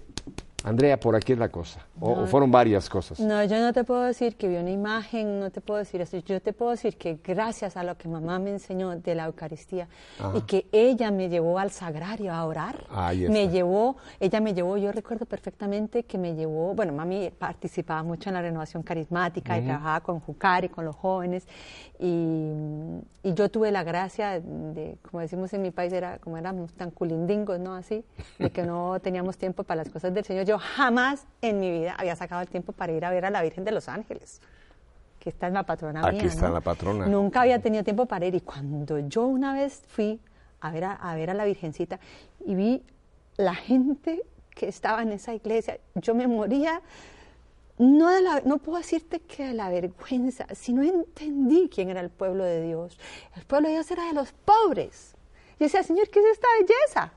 Andrea, por aquí es la cosa. O, fueron varias cosas. No, yo no te puedo decir que vi una imagen, no te puedo decir eso. Yo te puedo decir que gracias a lo que mamá me enseñó de la Eucaristía y que ella me llevó al sagrario a orar, me llevó, ella me llevó, yo recuerdo perfectamente que me llevó, bueno, mami participaba mucho en la renovación carismática y trabajaba con Jucari, con los jóvenes, y, y, yo tuve la gracia de, como decimos en mi país, era como éramos tan culindingos, ¿no? Así, de que no teníamos tiempo para las cosas del Señor. Yo jamás en mi vida había sacado el tiempo para ir a ver a la Virgen de los Ángeles, que está en la patrona Aquí Aquí está la patrona. Nunca había tenido tiempo para ir. Y cuando yo una vez fui a ver a, ver a la Virgencita y vi la gente que estaba en esa iglesia, yo me moría no, no puedo decirte que de la vergüenza, sino entendí quién era el pueblo de Dios. El pueblo de Dios era de los pobres. Y decía, Señor, ¿qué es esta belleza?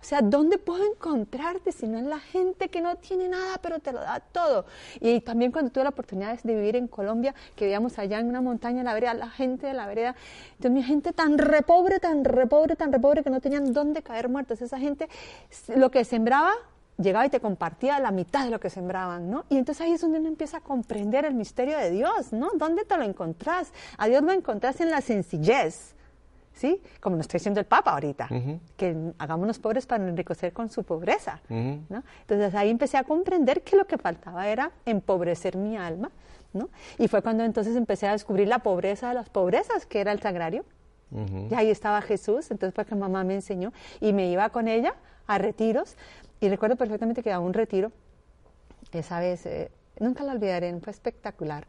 O sea, ¿dónde puedo encontrarte si no en la gente que no tiene nada, pero te lo da todo? Y también cuando tuve la oportunidad de vivir en Colombia, que vivíamos allá en una montaña la vereda, la gente de la vereda, entonces mi gente tan repobre, tan repobre, tan repobre, que no tenían dónde caer muertos. Esa gente, lo que sembraba, llegaba y te compartía la mitad de lo que sembraban, ¿no? Y entonces ahí es donde uno empieza a comprender el misterio de Dios, ¿no? ¿Dónde te lo encontrás? A Dios lo encontrás en la sencillez, ¿sí? Como nos está diciendo el Papa ahorita, que hagámonos pobres para enriquecer con su pobreza, ¿no? Entonces ahí empecé a comprender que lo que faltaba era empobrecer mi alma, ¿no? Y fue cuando entonces empecé a descubrir la pobreza de las pobrezas, que era el sagrario. Y ahí estaba Jesús, entonces fue que mamá me enseñó y me iba con ella a retiros. Y recuerdo perfectamente que a un retiro, esa vez, eh, nunca la olvidaré, fue espectacular.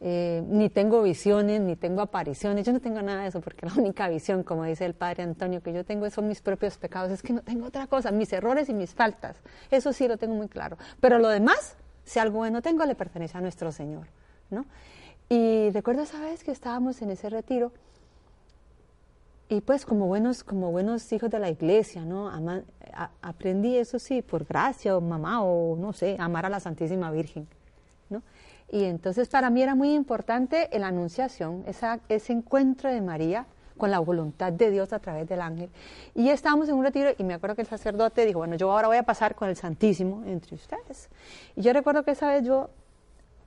Eh, ni tengo visiones, ni tengo apariciones, yo no tengo nada de eso, porque la única visión, como dice el padre Antonio, que yo tengo son mis propios pecados, es que no tengo otra cosa, mis errores y mis faltas, eso sí lo tengo muy claro, pero lo demás, si algo bueno tengo, le pertenece a nuestro Señor, ¿no? Y recuerdo esa vez que estábamos en ese retiro, y pues como buenos, como buenos hijos de la iglesia, ¿no? aprendí eso sí, por gracia o mamá o no sé, amar a la Santísima Virgen. Y entonces para mí era muy importante la anunciación, ese encuentro de María con la voluntad de Dios a través del ángel. Y estábamos en un retiro y me acuerdo que el sacerdote dijo, bueno, yo ahora voy a pasar con el Santísimo entre ustedes. Y yo recuerdo que esa vez yo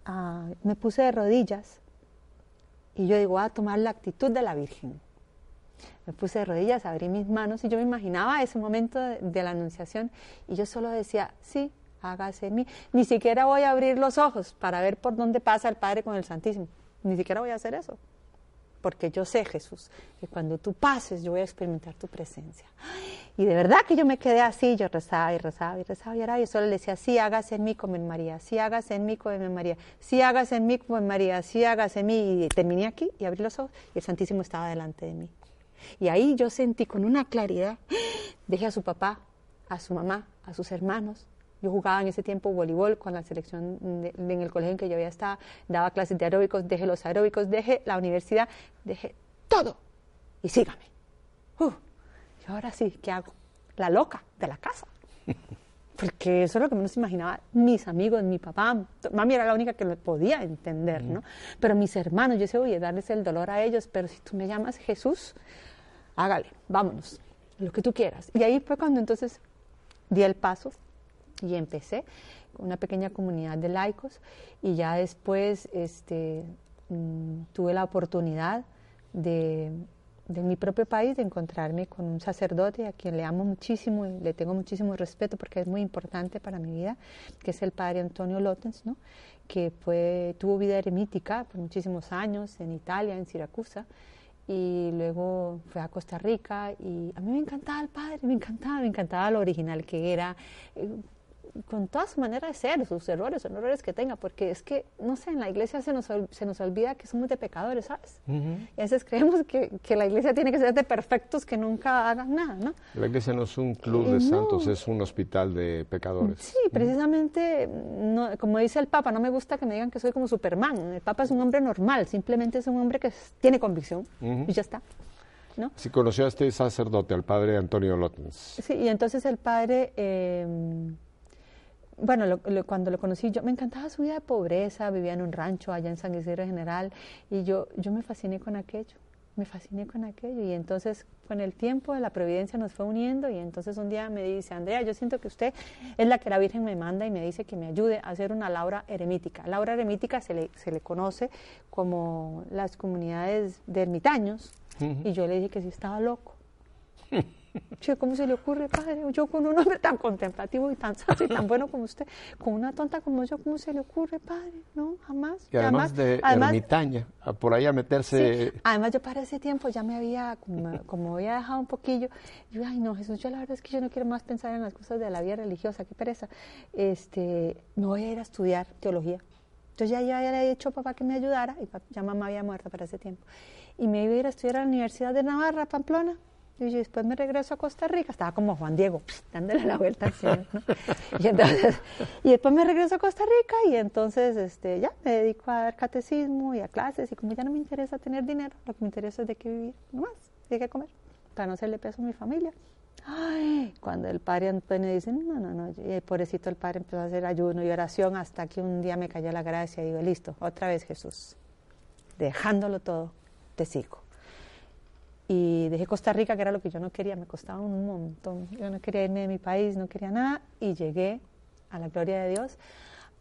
ah, me puse de rodillas y yo digo, voy a tomar la actitud de la Virgen. Me puse de rodillas, abrí mis manos y yo me imaginaba ese momento de la anunciación y yo solo decía, sí, hágase en mí. Ni siquiera voy a abrir los ojos para ver por dónde pasa el Padre con el Santísimo. Ni siquiera voy a hacer eso. porque yo sé, Jesús, que cuando tú pases yo voy a experimentar tu presencia. Y de verdad que yo me quedé así, yo rezaba y rezaba y rezaba y oraba y solo le decía, sí hagas en mí como en María, sí hagas en mí como en María, sí hagas en mí como en María, sí hagas en mí. Y terminé aquí y abrí los ojos y el Santísimo estaba delante de mí. Y ahí yo sentí con una claridad, dejé a su papá, a su mamá, a sus hermanos, yo jugaba en ese tiempo voleibol con la selección en el colegio en que yo había estado, daba clases de aeróbicos, dejé los aeróbicos, dejé la universidad, dejé todo y sígame. Uh, y ahora sí, ¿qué hago? La loca de la casa. Porque eso es lo que menos imaginaba mis amigos, mi papá. Mami era la única que lo podía entender, ¿no? Pero mis hermanos, yo decía, oye, darles el dolor a ellos, pero si tú me llamas Jesús, hágale, vámonos, lo que tú quieras. Y ahí fue cuando entonces di el paso y empecé una pequeña comunidad de laicos y ya después este, mm, tuve la oportunidad de, de mi propio país de encontrarme con un sacerdote a quien le amo muchísimo y le tengo muchísimo respeto porque es muy importante para mi vida, que es el padre Antonio Lotens, ¿no? que tuvo vida eremítica por muchísimos años en Italia, en Siracusa, y luego fue a Costa Rica y a mí me encantaba el padre, me encantaba, me encantaba lo original que era, eh, con toda su manera de ser, sus errores, los errores que tenga, porque es que, no sé, en la iglesia se nos, se nos olvida que somos de pecadores, ¿sabes? Y a veces creemos que, que, la iglesia tiene que ser de perfectos que nunca hagan nada, ¿no? La iglesia no es un club de santos, es un hospital de pecadores. Sí, precisamente, no, como dice el Papa, no me gusta que me digan que soy como Superman. El Papa es un hombre normal, simplemente es un hombre que tiene convicción y ya está. ¿No? Sí, conoció a este sacerdote, al padre Antonio Lotens. Sí, y entonces el padre... Eh, bueno, cuando lo conocí, yo me encantaba su vida de pobreza, vivía en un rancho allá en San Isidro General y yo, yo me fasciné con aquello, me fasciné con aquello y entonces con el tiempo la providencia nos fue uniendo y entonces un día me dice, Andrea, yo siento que usted es la que la Virgen me manda y me dice que me ayude a hacer una Laura eremítica. Laura eremítica se le, se le conoce como las comunidades de ermitaños y yo le dije que sí estaba loco. Che, ¿cómo se le ocurre, padre? Yo con un hombre tan contemplativo y tan santo y tan bueno como usted, con una tonta como yo, ¿cómo se le ocurre, padre? No, jamás. Y además, de ermitaña, por ahí a meterse... Además, yo para ese tiempo ya me había, como, había dejado un poquillo, yo, ay no, Jesús, yo la verdad es que yo no quiero más pensar en las cosas de la vida religiosa, qué pereza. Este, me voy a ir a estudiar teología. Entonces ya, ya, le he dicho a papá que me ayudara, y ya mamá había muerto para ese tiempo. Y me iba a ir a estudiar a la Universidad de Navarra, Pamplona, y después me regreso a Costa Rica, estaba como Juan Diego, dándole la vuelta al cielo. Y, entonces, y después me regreso a Costa Rica y entonces este, ya me dedico a dar catecismo y a clases. Y como ya no me interesa tener dinero, lo que me interesa es de qué vivir, no más, de qué comer, para no hacerle peso a mi familia. Ay, cuando el padre Antonio dice, no, no, no, y pobrecito el padre empezó a hacer ayuno y oración hasta que un día me cayó la gracia y digo, listo, otra vez Jesús, dejándolo todo, te sigo y dejé Costa Rica, que era lo que yo no quería, me costaba un montón. Yo no quería irme de mi país, no quería nada, y llegué, a la gloria de Dios,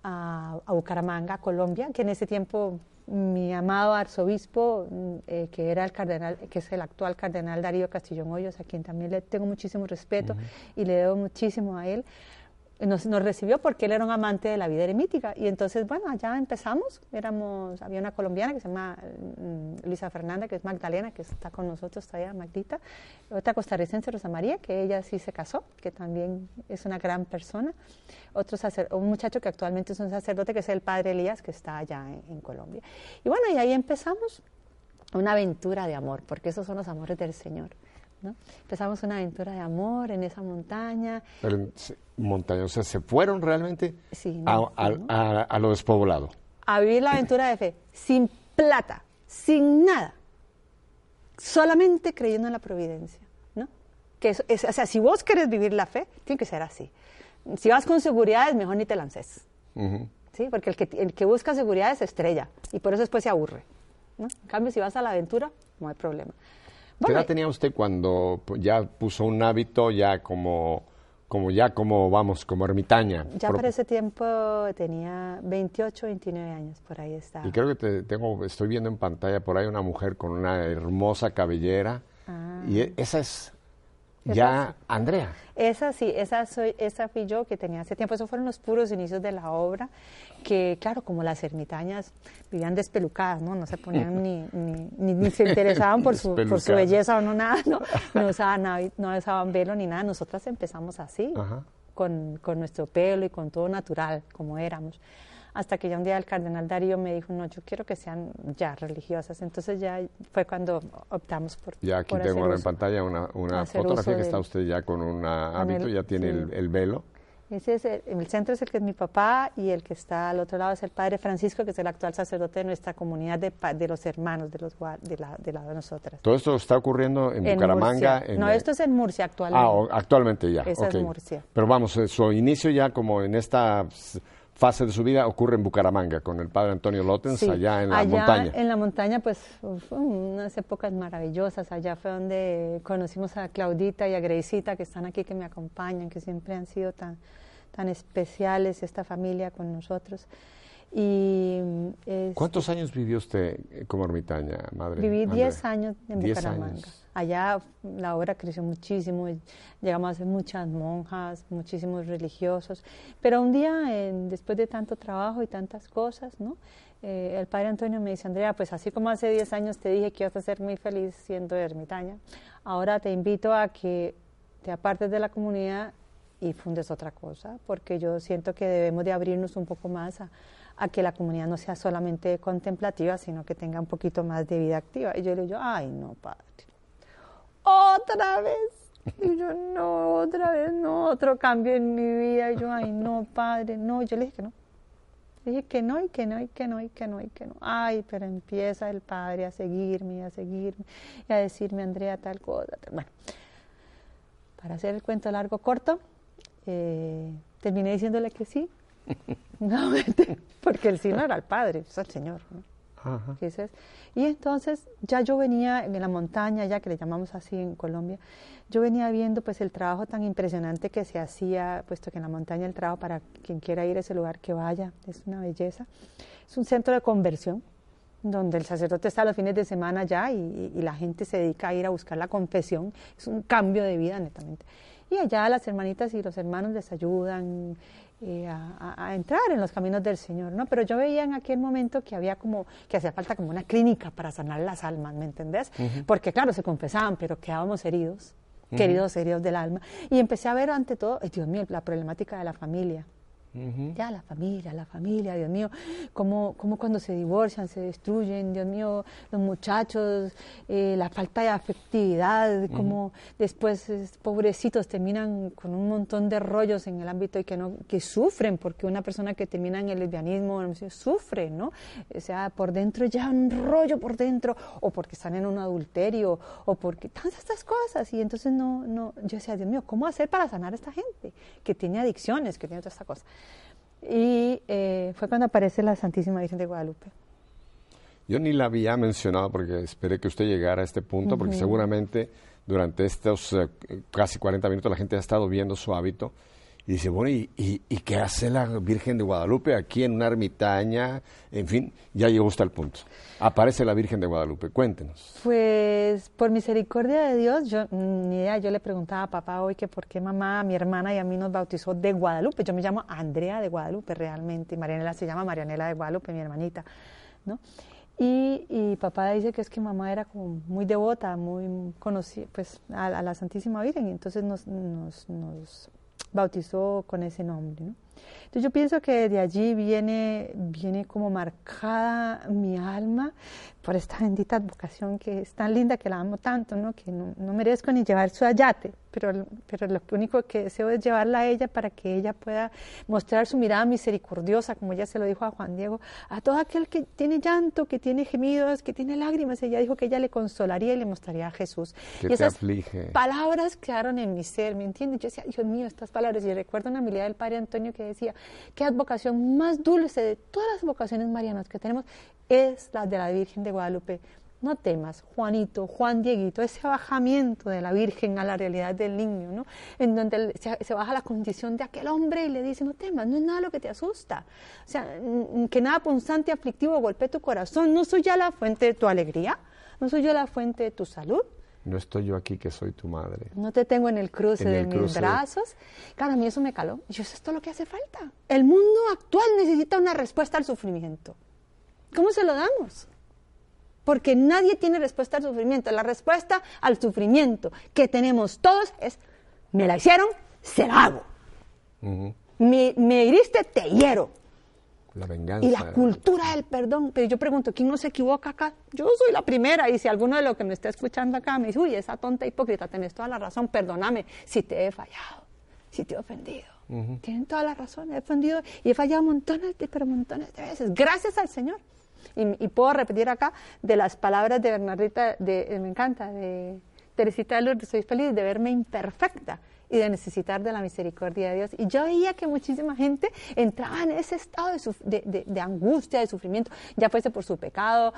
a, Bucaramanga, Colombia, que en ese tiempo mi amado arzobispo, mm, eh, que era el cardenal, que es el actual cardenal Darío Castillón Hoyos, a quien también le tengo muchísimo respeto y le debo muchísimo a él, nos, nos, recibió porque él era un amante de la vida eremítica. Y entonces, bueno, allá empezamos. Éramos, había una colombiana que se llama mm, Luisa Fernanda, que es Magdalena, que está con nosotros todavía, Magdita. Otra costarricense, Rosa María, que ella sí se casó, que también es una gran persona. Otro un muchacho que actualmente es un sacerdote, que es el padre Elías, que está allá en Colombia. Y bueno, y ahí empezamos una aventura de amor, porque esos son los amores del Señor. Empezamos una aventura de amor en esa montaña. montaña, o sea, ¿se fueron realmente a, lo despoblado? A vivir la aventura de fe, sin plata, sin nada, solamente creyendo en la providencia, ¿no? Que es, o sea, si vos querés vivir la fe, tiene que ser así. Si vas con seguridades, mejor ni te lances, ¿sí? Porque el que, el que busca seguridad es estrella y por eso después se aburre, ¿no? En cambio, si vas a la aventura, no hay problema. ¿Qué edad tenía usted cuando ya puso un hábito ya como, como ya como, vamos, como ermitaña? Ya para ese tiempo tenía 28, 29 años, por ahí estaba. Y creo que te, tengo, estoy viendo en pantalla por ahí una mujer con una hermosa cabellera. Y e, esa es ya Andrea. Esa sí, esa, soy, esa fui yo que tenía hace tiempo. Esos fueron los puros inicios de la obra, que claro, como las ermitañas vivían despelucadas, ¿no? No se ponían ni, ni, ni, se interesaban por su, por su belleza o no nada, no, no, usaban, no usaban velo ni nada. Nosotras empezamos así, con, con nuestro pelo y con todo natural, como éramos hasta que ya un día el cardenal Darío me dijo, no, yo quiero que sean ya religiosas. Entonces ya fue cuando optamos por... Ya aquí tengo ahora en pantalla una, una fotografía que está usted ya con un hábito, ya tiene el, velo. Ese es el, centro es el que es mi papá y el que está al otro lado es el padre Francisco, que es el actual sacerdote de nuestra comunidad de, de los hermanos de los de la, de la de nosotras. Todo esto está ocurriendo en, Bucaramanga. no, esto es en Murcia actualmente. Ah, actualmente ya. Esa es Murcia. Pero vamos, eh, su inicio ya como en esta fase de su vida ocurre en Bucaramanga con el padre Antonio Lotens allá en la allá montaña. En la montaña, pues unas épocas maravillosas. Allá fue donde conocimos a Claudita y a Greisita que están aquí, que me acompañan, que siempre han sido tan, tan especiales esta familia con nosotros. Y ¿Cuántos años vivió usted como ermitaña, madre? Viví 10 años en Bucaramanga. Allá la obra creció muchísimo, llegamos a ser muchas monjas, muchísimos religiosos. Pero un día, después de tanto trabajo y tantas cosas, ¿no? Eh, el padre Antonio me dice, Andrea, pues así como hace 10 años te dije que ibas a ser muy feliz siendo ermitaña, ahora te invito a que te apartes de la comunidad y fundes otra cosa, porque yo siento que debemos de abrirnos un poco más a, a que la comunidad no sea solamente contemplativa, sino que tenga un poquito más de vida activa. Y yo le digo, ay, no, padre, otra vez. Y yo, no, otra vez, no, otro cambio en mi vida. Y yo, ay, no, padre, no. Yo le dije que no. Le dije que no, y que no, y que no, y que no, y que no. Ay, pero empieza el padre a seguirme, a seguirme, y a decirme, Andrea, tal cosa. Bueno, para hacer el cuento largo, corto, eh, terminé diciéndole que sí, no, porque el sí no era el padre, es el Señor. Y entonces ya yo venía en la montaña, ya que le llamamos así en Colombia, yo venía viendo pues el trabajo tan impresionante que se hacía, puesto que en la montaña el trabajo para quien quiera ir a ese lugar que vaya, es una belleza. Es un centro de conversión, donde el sacerdote está los fines de semana ya y la gente se dedica a ir a buscar la confesión, es un cambio de vida netamente. Y allá las hermanitas y los hermanos les ayudan, eh, a, entrar en los caminos del Señor, ¿no? Pero yo veía en aquel momento que había como, que hacía falta como una clínica para sanar las almas, ¿me entendés? Porque claro, se confesaban, pero quedábamos heridos, queridos heridos del alma. Y empecé a ver ante todo, Dios mío, la problemática de la familia. Ya la familia, la familia, Dios mío, como, como cuando se divorcian, se destruyen, Dios mío, los muchachos, eh, la falta de afectividad, como después pobrecitos terminan con un montón de rollos en el ámbito y que no que sufren, porque una persona que termina en el lesbianismo sufre, ¿no? O sea, por dentro ya un rollo por dentro, o porque están en un adulterio, o porque tantas estas cosas, y entonces no, no, yo decía, Dios mío, ¿cómo hacer para sanar a esta gente que tiene adicciones, que tiene toda esta cosa? Y eh, fue cuando aparece la Santísima Virgen de Guadalupe. Yo ni la había mencionado porque esperé que usted llegara a este punto, porque seguramente durante estos eh, casi 40 minutos la gente ha estado viendo su hábito y dice, bueno, ¿y, qué hace la Virgen de Guadalupe aquí en una ermitaña? En fin, ya llegó hasta el punto. Aparece la Virgen de Guadalupe, cuéntenos. Pues por misericordia de Dios, yo ni idea, yo le preguntaba a papá hoy que por qué mamá, mi hermana y a mí nos bautizó de Guadalupe. Yo me llamo Andrea de Guadalupe realmente, Marianela se llama Marianela de Guadalupe, mi hermanita, ¿no? Y, papá dice que es que mamá era como muy devota, muy conocida, pues a, a la Santísima Virgen, y entonces nos bautizó con ese nombre. ¿no? Entonces yo pienso que de allí viene, viene como marcada mi alma por esta bendita advocación que es tan linda, que la amo tanto, ¿no? que no, no merezco ni llevar su ayate, pero, pero lo único que deseo es llevarla a ella para que ella pueda mostrar su mirada misericordiosa, como ella se lo dijo a Juan Diego, a todo aquel que tiene llanto, que tiene gemidos, que tiene lágrimas. Ella dijo que ella le consolaría y le mostraría a Jesús. Que y esas aflige. palabras quedaron en mi ser, ¿me entiendes? Yo decía, Dios mío, estas palabras. Y recuerdo una habilidad del Padre Antonio que decía, qué advocación más dulce de todas las vocaciones marianas que tenemos es la de la Virgen de Guadalupe. No temas, Juanito, Juan Dieguito, ese bajamiento de la Virgen a la realidad del niño, ¿no? En donde se, baja la condición de aquel hombre y le dice, no temas, no es nada lo que te asusta. O sea, que nada punzante, aflictivo golpee tu corazón. No soy ya la fuente de tu alegría, no soy yo la fuente de tu salud. No estoy yo aquí que soy tu madre. No te tengo en el cruce En de el mis cruce de- brazos. Claro, a mí eso me caló. Y yo, eso es todo lo que hace falta. El mundo actual necesita una respuesta al sufrimiento. ¿Cómo se lo damos? Porque nadie tiene respuesta al sufrimiento. La respuesta al sufrimiento que tenemos todos es, me la hicieron, se la hago. Me, me heriste, te hiero. La venganza. Y la cultura del perdón. Pero yo pregunto, ¿quién no se equivoca acá? Yo soy la primera. Y si alguno de los que me está escuchando acá me dice, uy, esa tonta hipócrita, tenés toda la razón, perdóname si te he fallado, si te he ofendido. Tienen toda la razón, he ofendido y he fallado montones de, pero montones de veces. Gracias al Señor. Y, y puedo repetir acá de las palabras de Bernardita, de, me encanta, de Teresita de Lourdes, soy feliz de verme imperfecta y de necesitar de la misericordia de Dios. Y yo veía que muchísima gente entraba en ese estado de, de- de- de angustia, de sufrimiento, ya fuese por su pecado.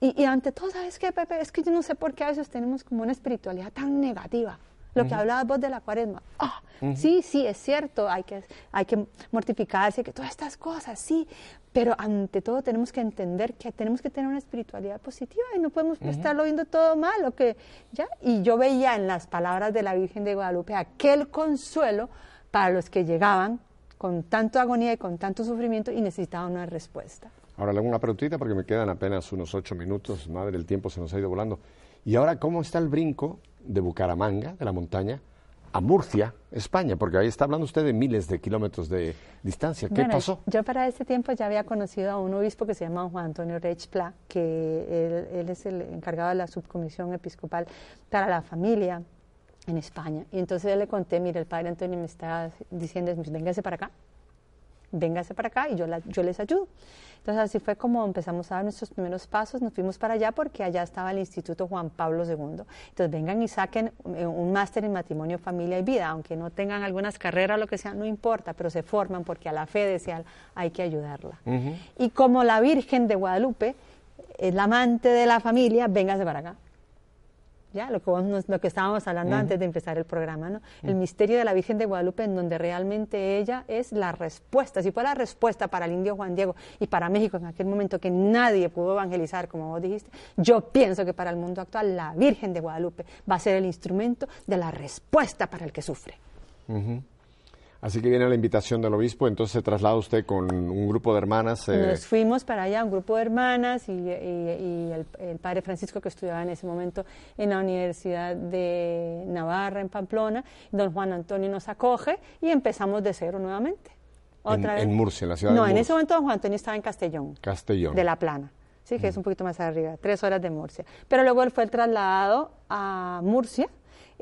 Y, y ante todo, ¿sabes qué, Pepe? Es que yo no sé por qué a veces tenemos como una espiritualidad tan negativa. Lo que hablabas vos de la cuaresma. Ah, Sí, sí, es cierto, hay que, hay que mortificarse, que todas estas cosas, sí. Pero ante todo tenemos que entender que tenemos que tener una espiritualidad positiva y no podemos estarlo viendo todo mal. o que, ¿ya? Y yo veía en las palabras de la Virgen de Guadalupe aquel consuelo para los que llegaban con tanto agonía y con tanto sufrimiento y necesitaban una respuesta. Ahora le hago una preguntita porque me quedan apenas unos ocho minutos. Madre, el tiempo se nos ha ido volando. Y ahora, ¿cómo está el brinco de Bucaramanga, de la montaña, a Murcia, España? Porque ahí está hablando usted de miles de kilómetros de distancia. ¿Qué Bueno, pasó? Yo para ese tiempo ya había conocido a un obispo que se llama Juan Antonio Reich Pla, que él, él es el encargado de la subcomisión episcopal para la familia en España. Y entonces yo le conté, mire, el padre Antonio me está diciendo, véngase para acá, véngase para acá y yo, la- yo les ayudo. Entonces así fue como empezamos a dar nuestros primeros pasos, nos fuimos para allá porque allá estaba el Instituto Juan Pablo II. Entonces vengan y saquen eh, un máster en matrimonio, familia y vida, aunque no tengan algunas carreras o lo que sea, no importa, pero se forman porque a la fe deseal hay que ayudarla. Y como la Virgen de Guadalupe es la amante de la familia, véngase para acá. Ya, lo que, vos lo que estábamos hablando antes de empezar el programa, ¿no? El misterio de la Virgen de Guadalupe, en donde realmente ella es la respuesta. Si fue la respuesta para el indio Juan Diego y para México en aquel momento que nadie pudo evangelizar, como vos dijiste, yo pienso que para el mundo actual la Virgen de Guadalupe va a ser el instrumento de la respuesta para el que sufre. Así que viene la invitación del obispo, entonces se traslada usted con un grupo de hermanas. eh, Nos fuimos para allá, un grupo de hermanas y, y- y el, el padre Francisco que estudiaba en ese momento en la Universidad de Navarra, en Pamplona. Don Juan Antonio nos acoge y empezamos de cero nuevamente. En- en Murcia, en la ciudad de No, en ese momento don Juan Antonio estaba en Castellón. Castellón. De La Plana. Sí, que es un poquito más arriba, tres horas de Murcia. Pero luego él fue trasladado a Murcia.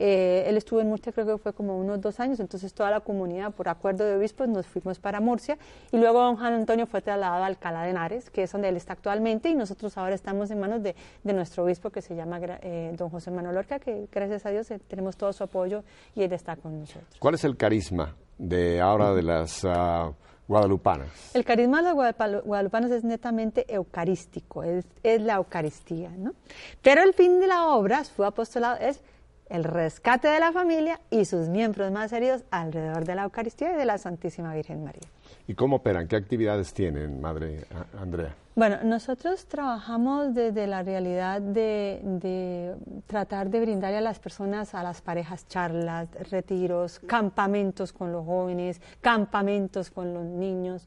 Eh, él estuvo en Murcia creo que fue como unos dos años, entonces toda la comunidad, por acuerdo de obispos, nos fuimos para Murcia. Y luego don Juan Antonio fue trasladado a Alcalá de Henares, que es donde él está actualmente, y nosotros ahora estamos en manos de, de nuestro obispo que se llama eh, don José Manuel Orca, que gracias a Dios eh, tenemos todo su apoyo y él está con nosotros. ¿Cuál es el carisma de ahora de las ah, guadalupanas? El carisma de los guadalupano- guadalupanos es netamente eucarístico, es, es la Eucaristía, ¿no? Pero el fin de la obra, su apostolado, es el rescate de la familia y sus miembros más heridos alrededor de la Eucaristía y de la Santísima Virgen María. ¿Y cómo operan? ¿Qué actividades tienen, Madre Andrea? Bueno, nosotros trabajamos desde la realidad de, de tratar de brindarle a las personas, a las parejas, charlas, retiros, campamentos con los jóvenes, campamentos con los niños,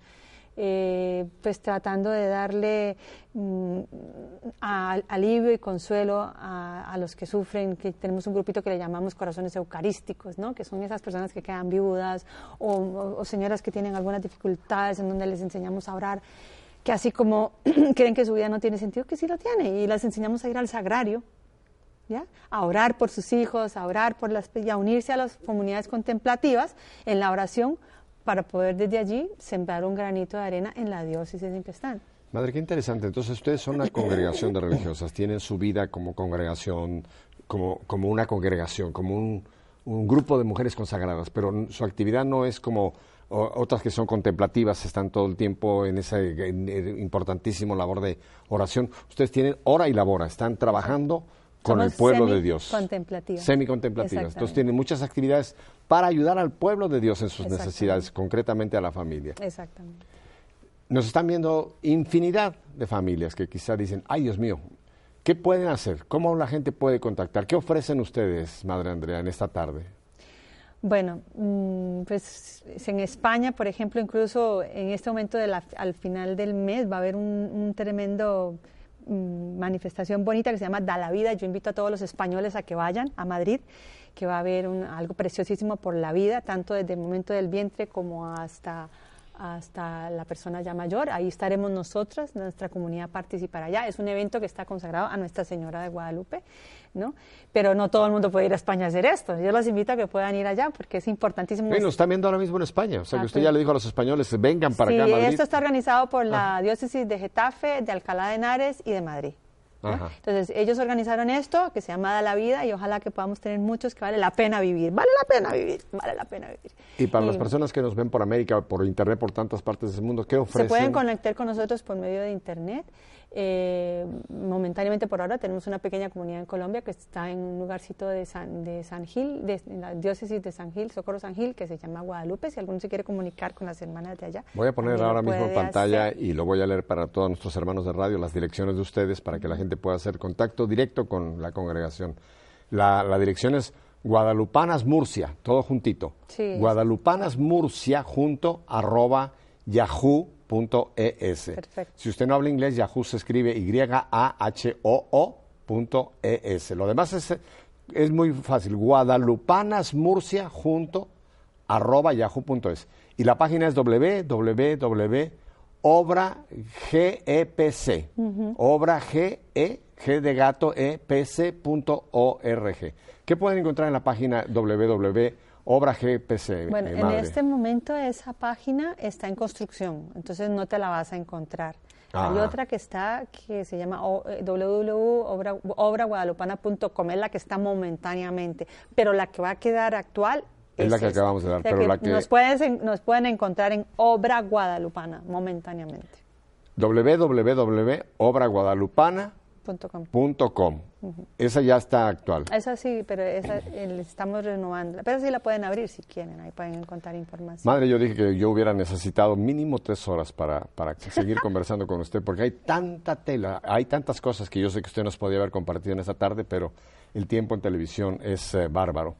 eh, pues tratando de darle mm, a- alivio y consuelo a, los que sufren, que tenemos un grupito que le llamamos corazones eucarísticos, ¿no? que son esas personas que quedan viudas o, o- o señoras que tienen algunas dificultades en donde les enseñamos a orar que así como creen que su vida no tiene sentido, que sí lo tiene, y las enseñamos a ir al sagrario, ¿ya? a orar por sus hijos, a orar por las, y a unirse a las comunidades contemplativas en la oración para poder desde allí sembrar un granito de arena en la diócesis en que están. Madre, qué interesante. Entonces ustedes son una congregación de religiosas, tienen su vida como congregación, como, una congregación, como un, grupo de mujeres consagradas, pero su actividad no es como otras que son contemplativas, están todo el tiempo en ese en- en importantísimo labor de oración. Ustedes tienen hora y labora, están trabajando con el pueblo de Dios. semicontemplativas. Semicontemplativas. Entonces tienen muchas actividades para ayudar al pueblo de Dios en sus necesidades, concretamente a la familia. Exactamente. Nos están viendo infinidad de familias que quizá dicen, ay Dios mío, ¿Qué pueden hacer? ¿Cómo la gente puede contactar? ¿Qué ofrecen ustedes, Madre Andrea, en esta tarde? Bueno, mm, pues en España, por ejemplo, incluso en este momento de al final del mes va a haber un, tremendo manifestación bonita que se llama Da la Vida. Yo invito a todos los españoles a que vayan a Madrid, que va a haber algo preciosísimo por la vida, tanto desde el momento del vientre como hasta hasta la persona ya mayor. Ahí estaremos nosotras, nuestra comunidad participará allá. Es un evento que está consagrado a Nuestra Señora de Guadalupe, ¿no? Pero no todo el mundo puede ir a España a hacer esto. Yo los invito a que puedan ir allá porque es importantísimo. Bueno, está viendo ahora mismo en España. O sea, que usted ya le dijo a los españoles, vengan para acá Madrid. esto está organizado por la diócesis de Getafe, de Alcalá de Henares y de Madrid. Entonces, ellos organizaron esto, que se llama Da la Vida, y ojalá que podamos tener muchos que vale la pena vivir. Vale la pena vivir, vale la pena vivir. Y para las personas que nos ven por América, por Internet, por tantas partes del mundo, ¿qué ofrecen? Se pueden conectar con nosotros por medio de Internet. Eh, momentáneamente por ahora tenemos una pequeña comunidad en Colombia que está en un lugarcito de San, de San Gil, de, la diócesis de San Gil, Socorro San Gil, que se llama Guadalupe. Si alguno se quiere comunicar con las hermanas de allá. Voy a poner ahora mismo en pantalla y lo voy a leer para todos nuestros hermanos de radio las direcciones de ustedes para que la gente pueda hacer contacto directo con la congregación. La, la dirección es Guadalupanas Murcia, todo juntito. Sí. Guadalupanas Murcia junto arroba yahoo .es. Perfecto. Si usted no habla inglés, Yahoo se escribe Y-A-H-O-O.es. Lo demás es, es muy fácil. Guadalupanas Murcia junto arroba yahoo.es. Y la página es www.obragepc. Obra G E G de gato E P C.org. ¿Qué pueden encontrar en la página www Obra GPC. Bueno, en este momento esa página está en construcción, entonces no te la vas a encontrar. Hay otra que está, que se llama eh, www.obraguadalupana.com, es la que está momentáneamente, pero la que va a quedar actual es, la que acabamos de dar, pero la que... Nos, pueden, nos pueden encontrar en Obra Guadalupana, momentáneamente. www.obraguadalupana.com .com. Esa ya está actual. Esa sí, pero esa estamos renovando. Pero sí la pueden abrir si quieren, ahí pueden encontrar información. Madre, yo dije que yo hubiera necesitado mínimo tres horas para, para seguir conversando con usted, porque hay tanta tela, hay tantas cosas que yo sé que usted nos podía haber compartido en esta tarde, pero el tiempo en televisión es eh, bárbaro.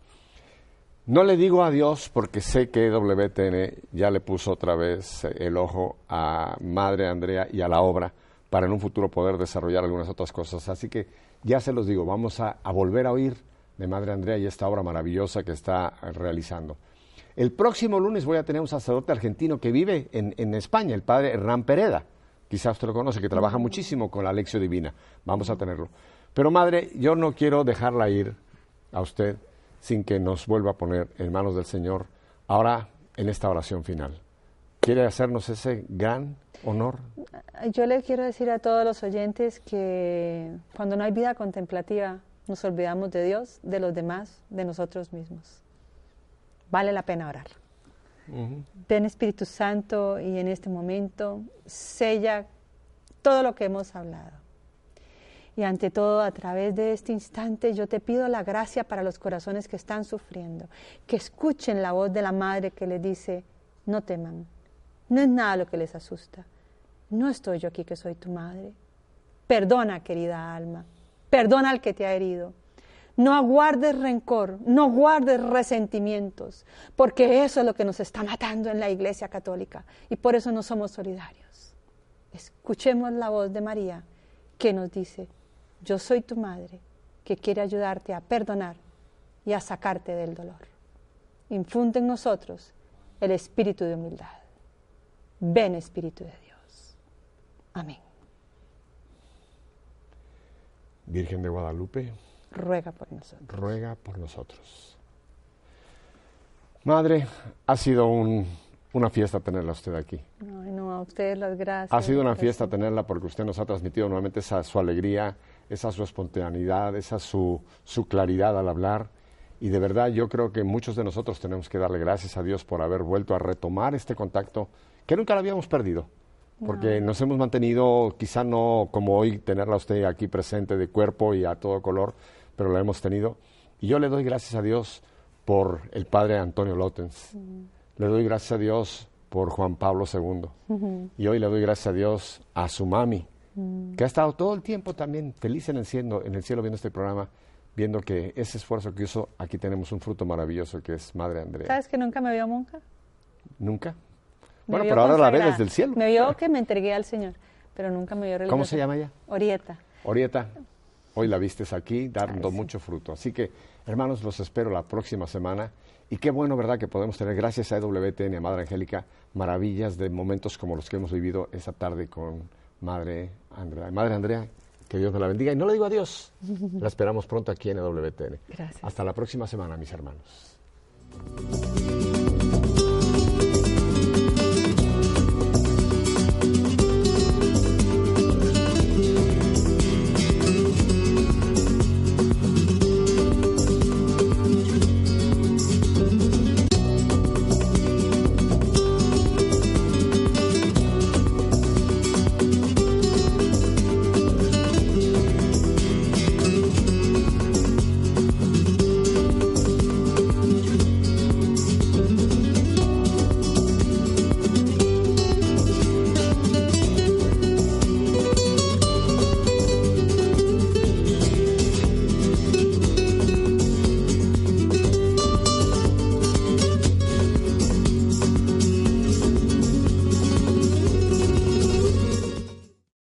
No le digo adiós porque sé que WTN ya le puso otra vez el ojo a Madre Andrea y a la obra para en un futuro poder desarrollar algunas otras cosas. Así que ya se los digo, vamos a, volver a oír de Madre Andrea y esta obra maravillosa que está realizando. El próximo lunes voy a tener un sacerdote argentino que vive en, España, el padre Hernán Pereda. Quizás usted lo conoce, que trabaja muchísimo con la lección divina. Vamos a tenerlo. Pero madre, yo no quiero dejarla ir a usted sin que nos vuelva a poner en manos del Señor ahora en esta oración final. ¿Quiere hacernos ese gran honor? Yo le quiero decir a todos los oyentes que cuando no hay vida contemplativa nos olvidamos de Dios, de los demás, de nosotros mismos. Vale la pena orar. Ven Espíritu Santo y en este momento sella todo lo que hemos hablado. Y ante todo, a través de este instante, yo te pido la gracia para los corazones que están sufriendo, que escuchen la voz de la Madre que le dice, no teman, no es nada lo que les asusta. No estoy yo aquí que soy tu madre. Perdona, querida alma. Perdona al que te ha herido. No aguardes rencor, no guardes resentimientos, porque eso es lo que nos está matando en la Iglesia Católica y por eso no somos solidarios. Escuchemos la voz de María que nos dice, yo soy tu madre, que quiere ayudarte a perdonar y a sacarte del dolor. Infunde en nosotros el espíritu de humildad. Ven Espíritu de Dios. Amén. Virgen de Guadalupe, ruega por nosotros. Ruega por nosotros. Madre, ha sido una fiesta tenerla usted aquí. No, no, a ustedes las gracias. Ha sido una fiesta tenerla porque usted nos ha transmitido nuevamente esa su alegría, esa su espontaneidad, esa su, su claridad al hablar. Y de verdad yo creo que muchos de nosotros tenemos que darle gracias a Dios por haber vuelto a retomar este contacto que nunca la habíamos perdido, porque nos hemos mantenido, quizá no como hoy, tenerla usted aquí presente de cuerpo y a todo color, pero la hemos tenido. Y yo le doy gracias a Dios por el padre Antonio Lotens. Le doy gracias a Dios por Juan Pablo II. Y hoy le doy gracias a Dios a su mami, que ha estado todo el tiempo también feliz en el, cielo, en el cielo viendo este programa, viendo que ese esfuerzo que hizo, aquí tenemos un fruto maravilloso que es Madre Andrea. ¿Sabes que nunca me vio monja? ¿Nunca? Bueno, pero ahora la ve desde el cielo. Me vio que me entregué al Señor, pero nunca me vio religiosa. ¿Cómo se llama ella? Orieta. Orieta, hoy la vistes aquí dando mucho fruto. Así que, hermanos, los espero la próxima semana. Y qué bueno, ¿verdad?, que podemos tener, gracias a EWTN y a Madre Angélica, maravillas de momentos como los que hemos vivido esa tarde con Madre Andrea. Madre Andrea, que Dios me la bendiga. Y no le digo adiós, la esperamos pronto aquí en EWTN. Gracias. Hasta la próxima semana, mis hermanos.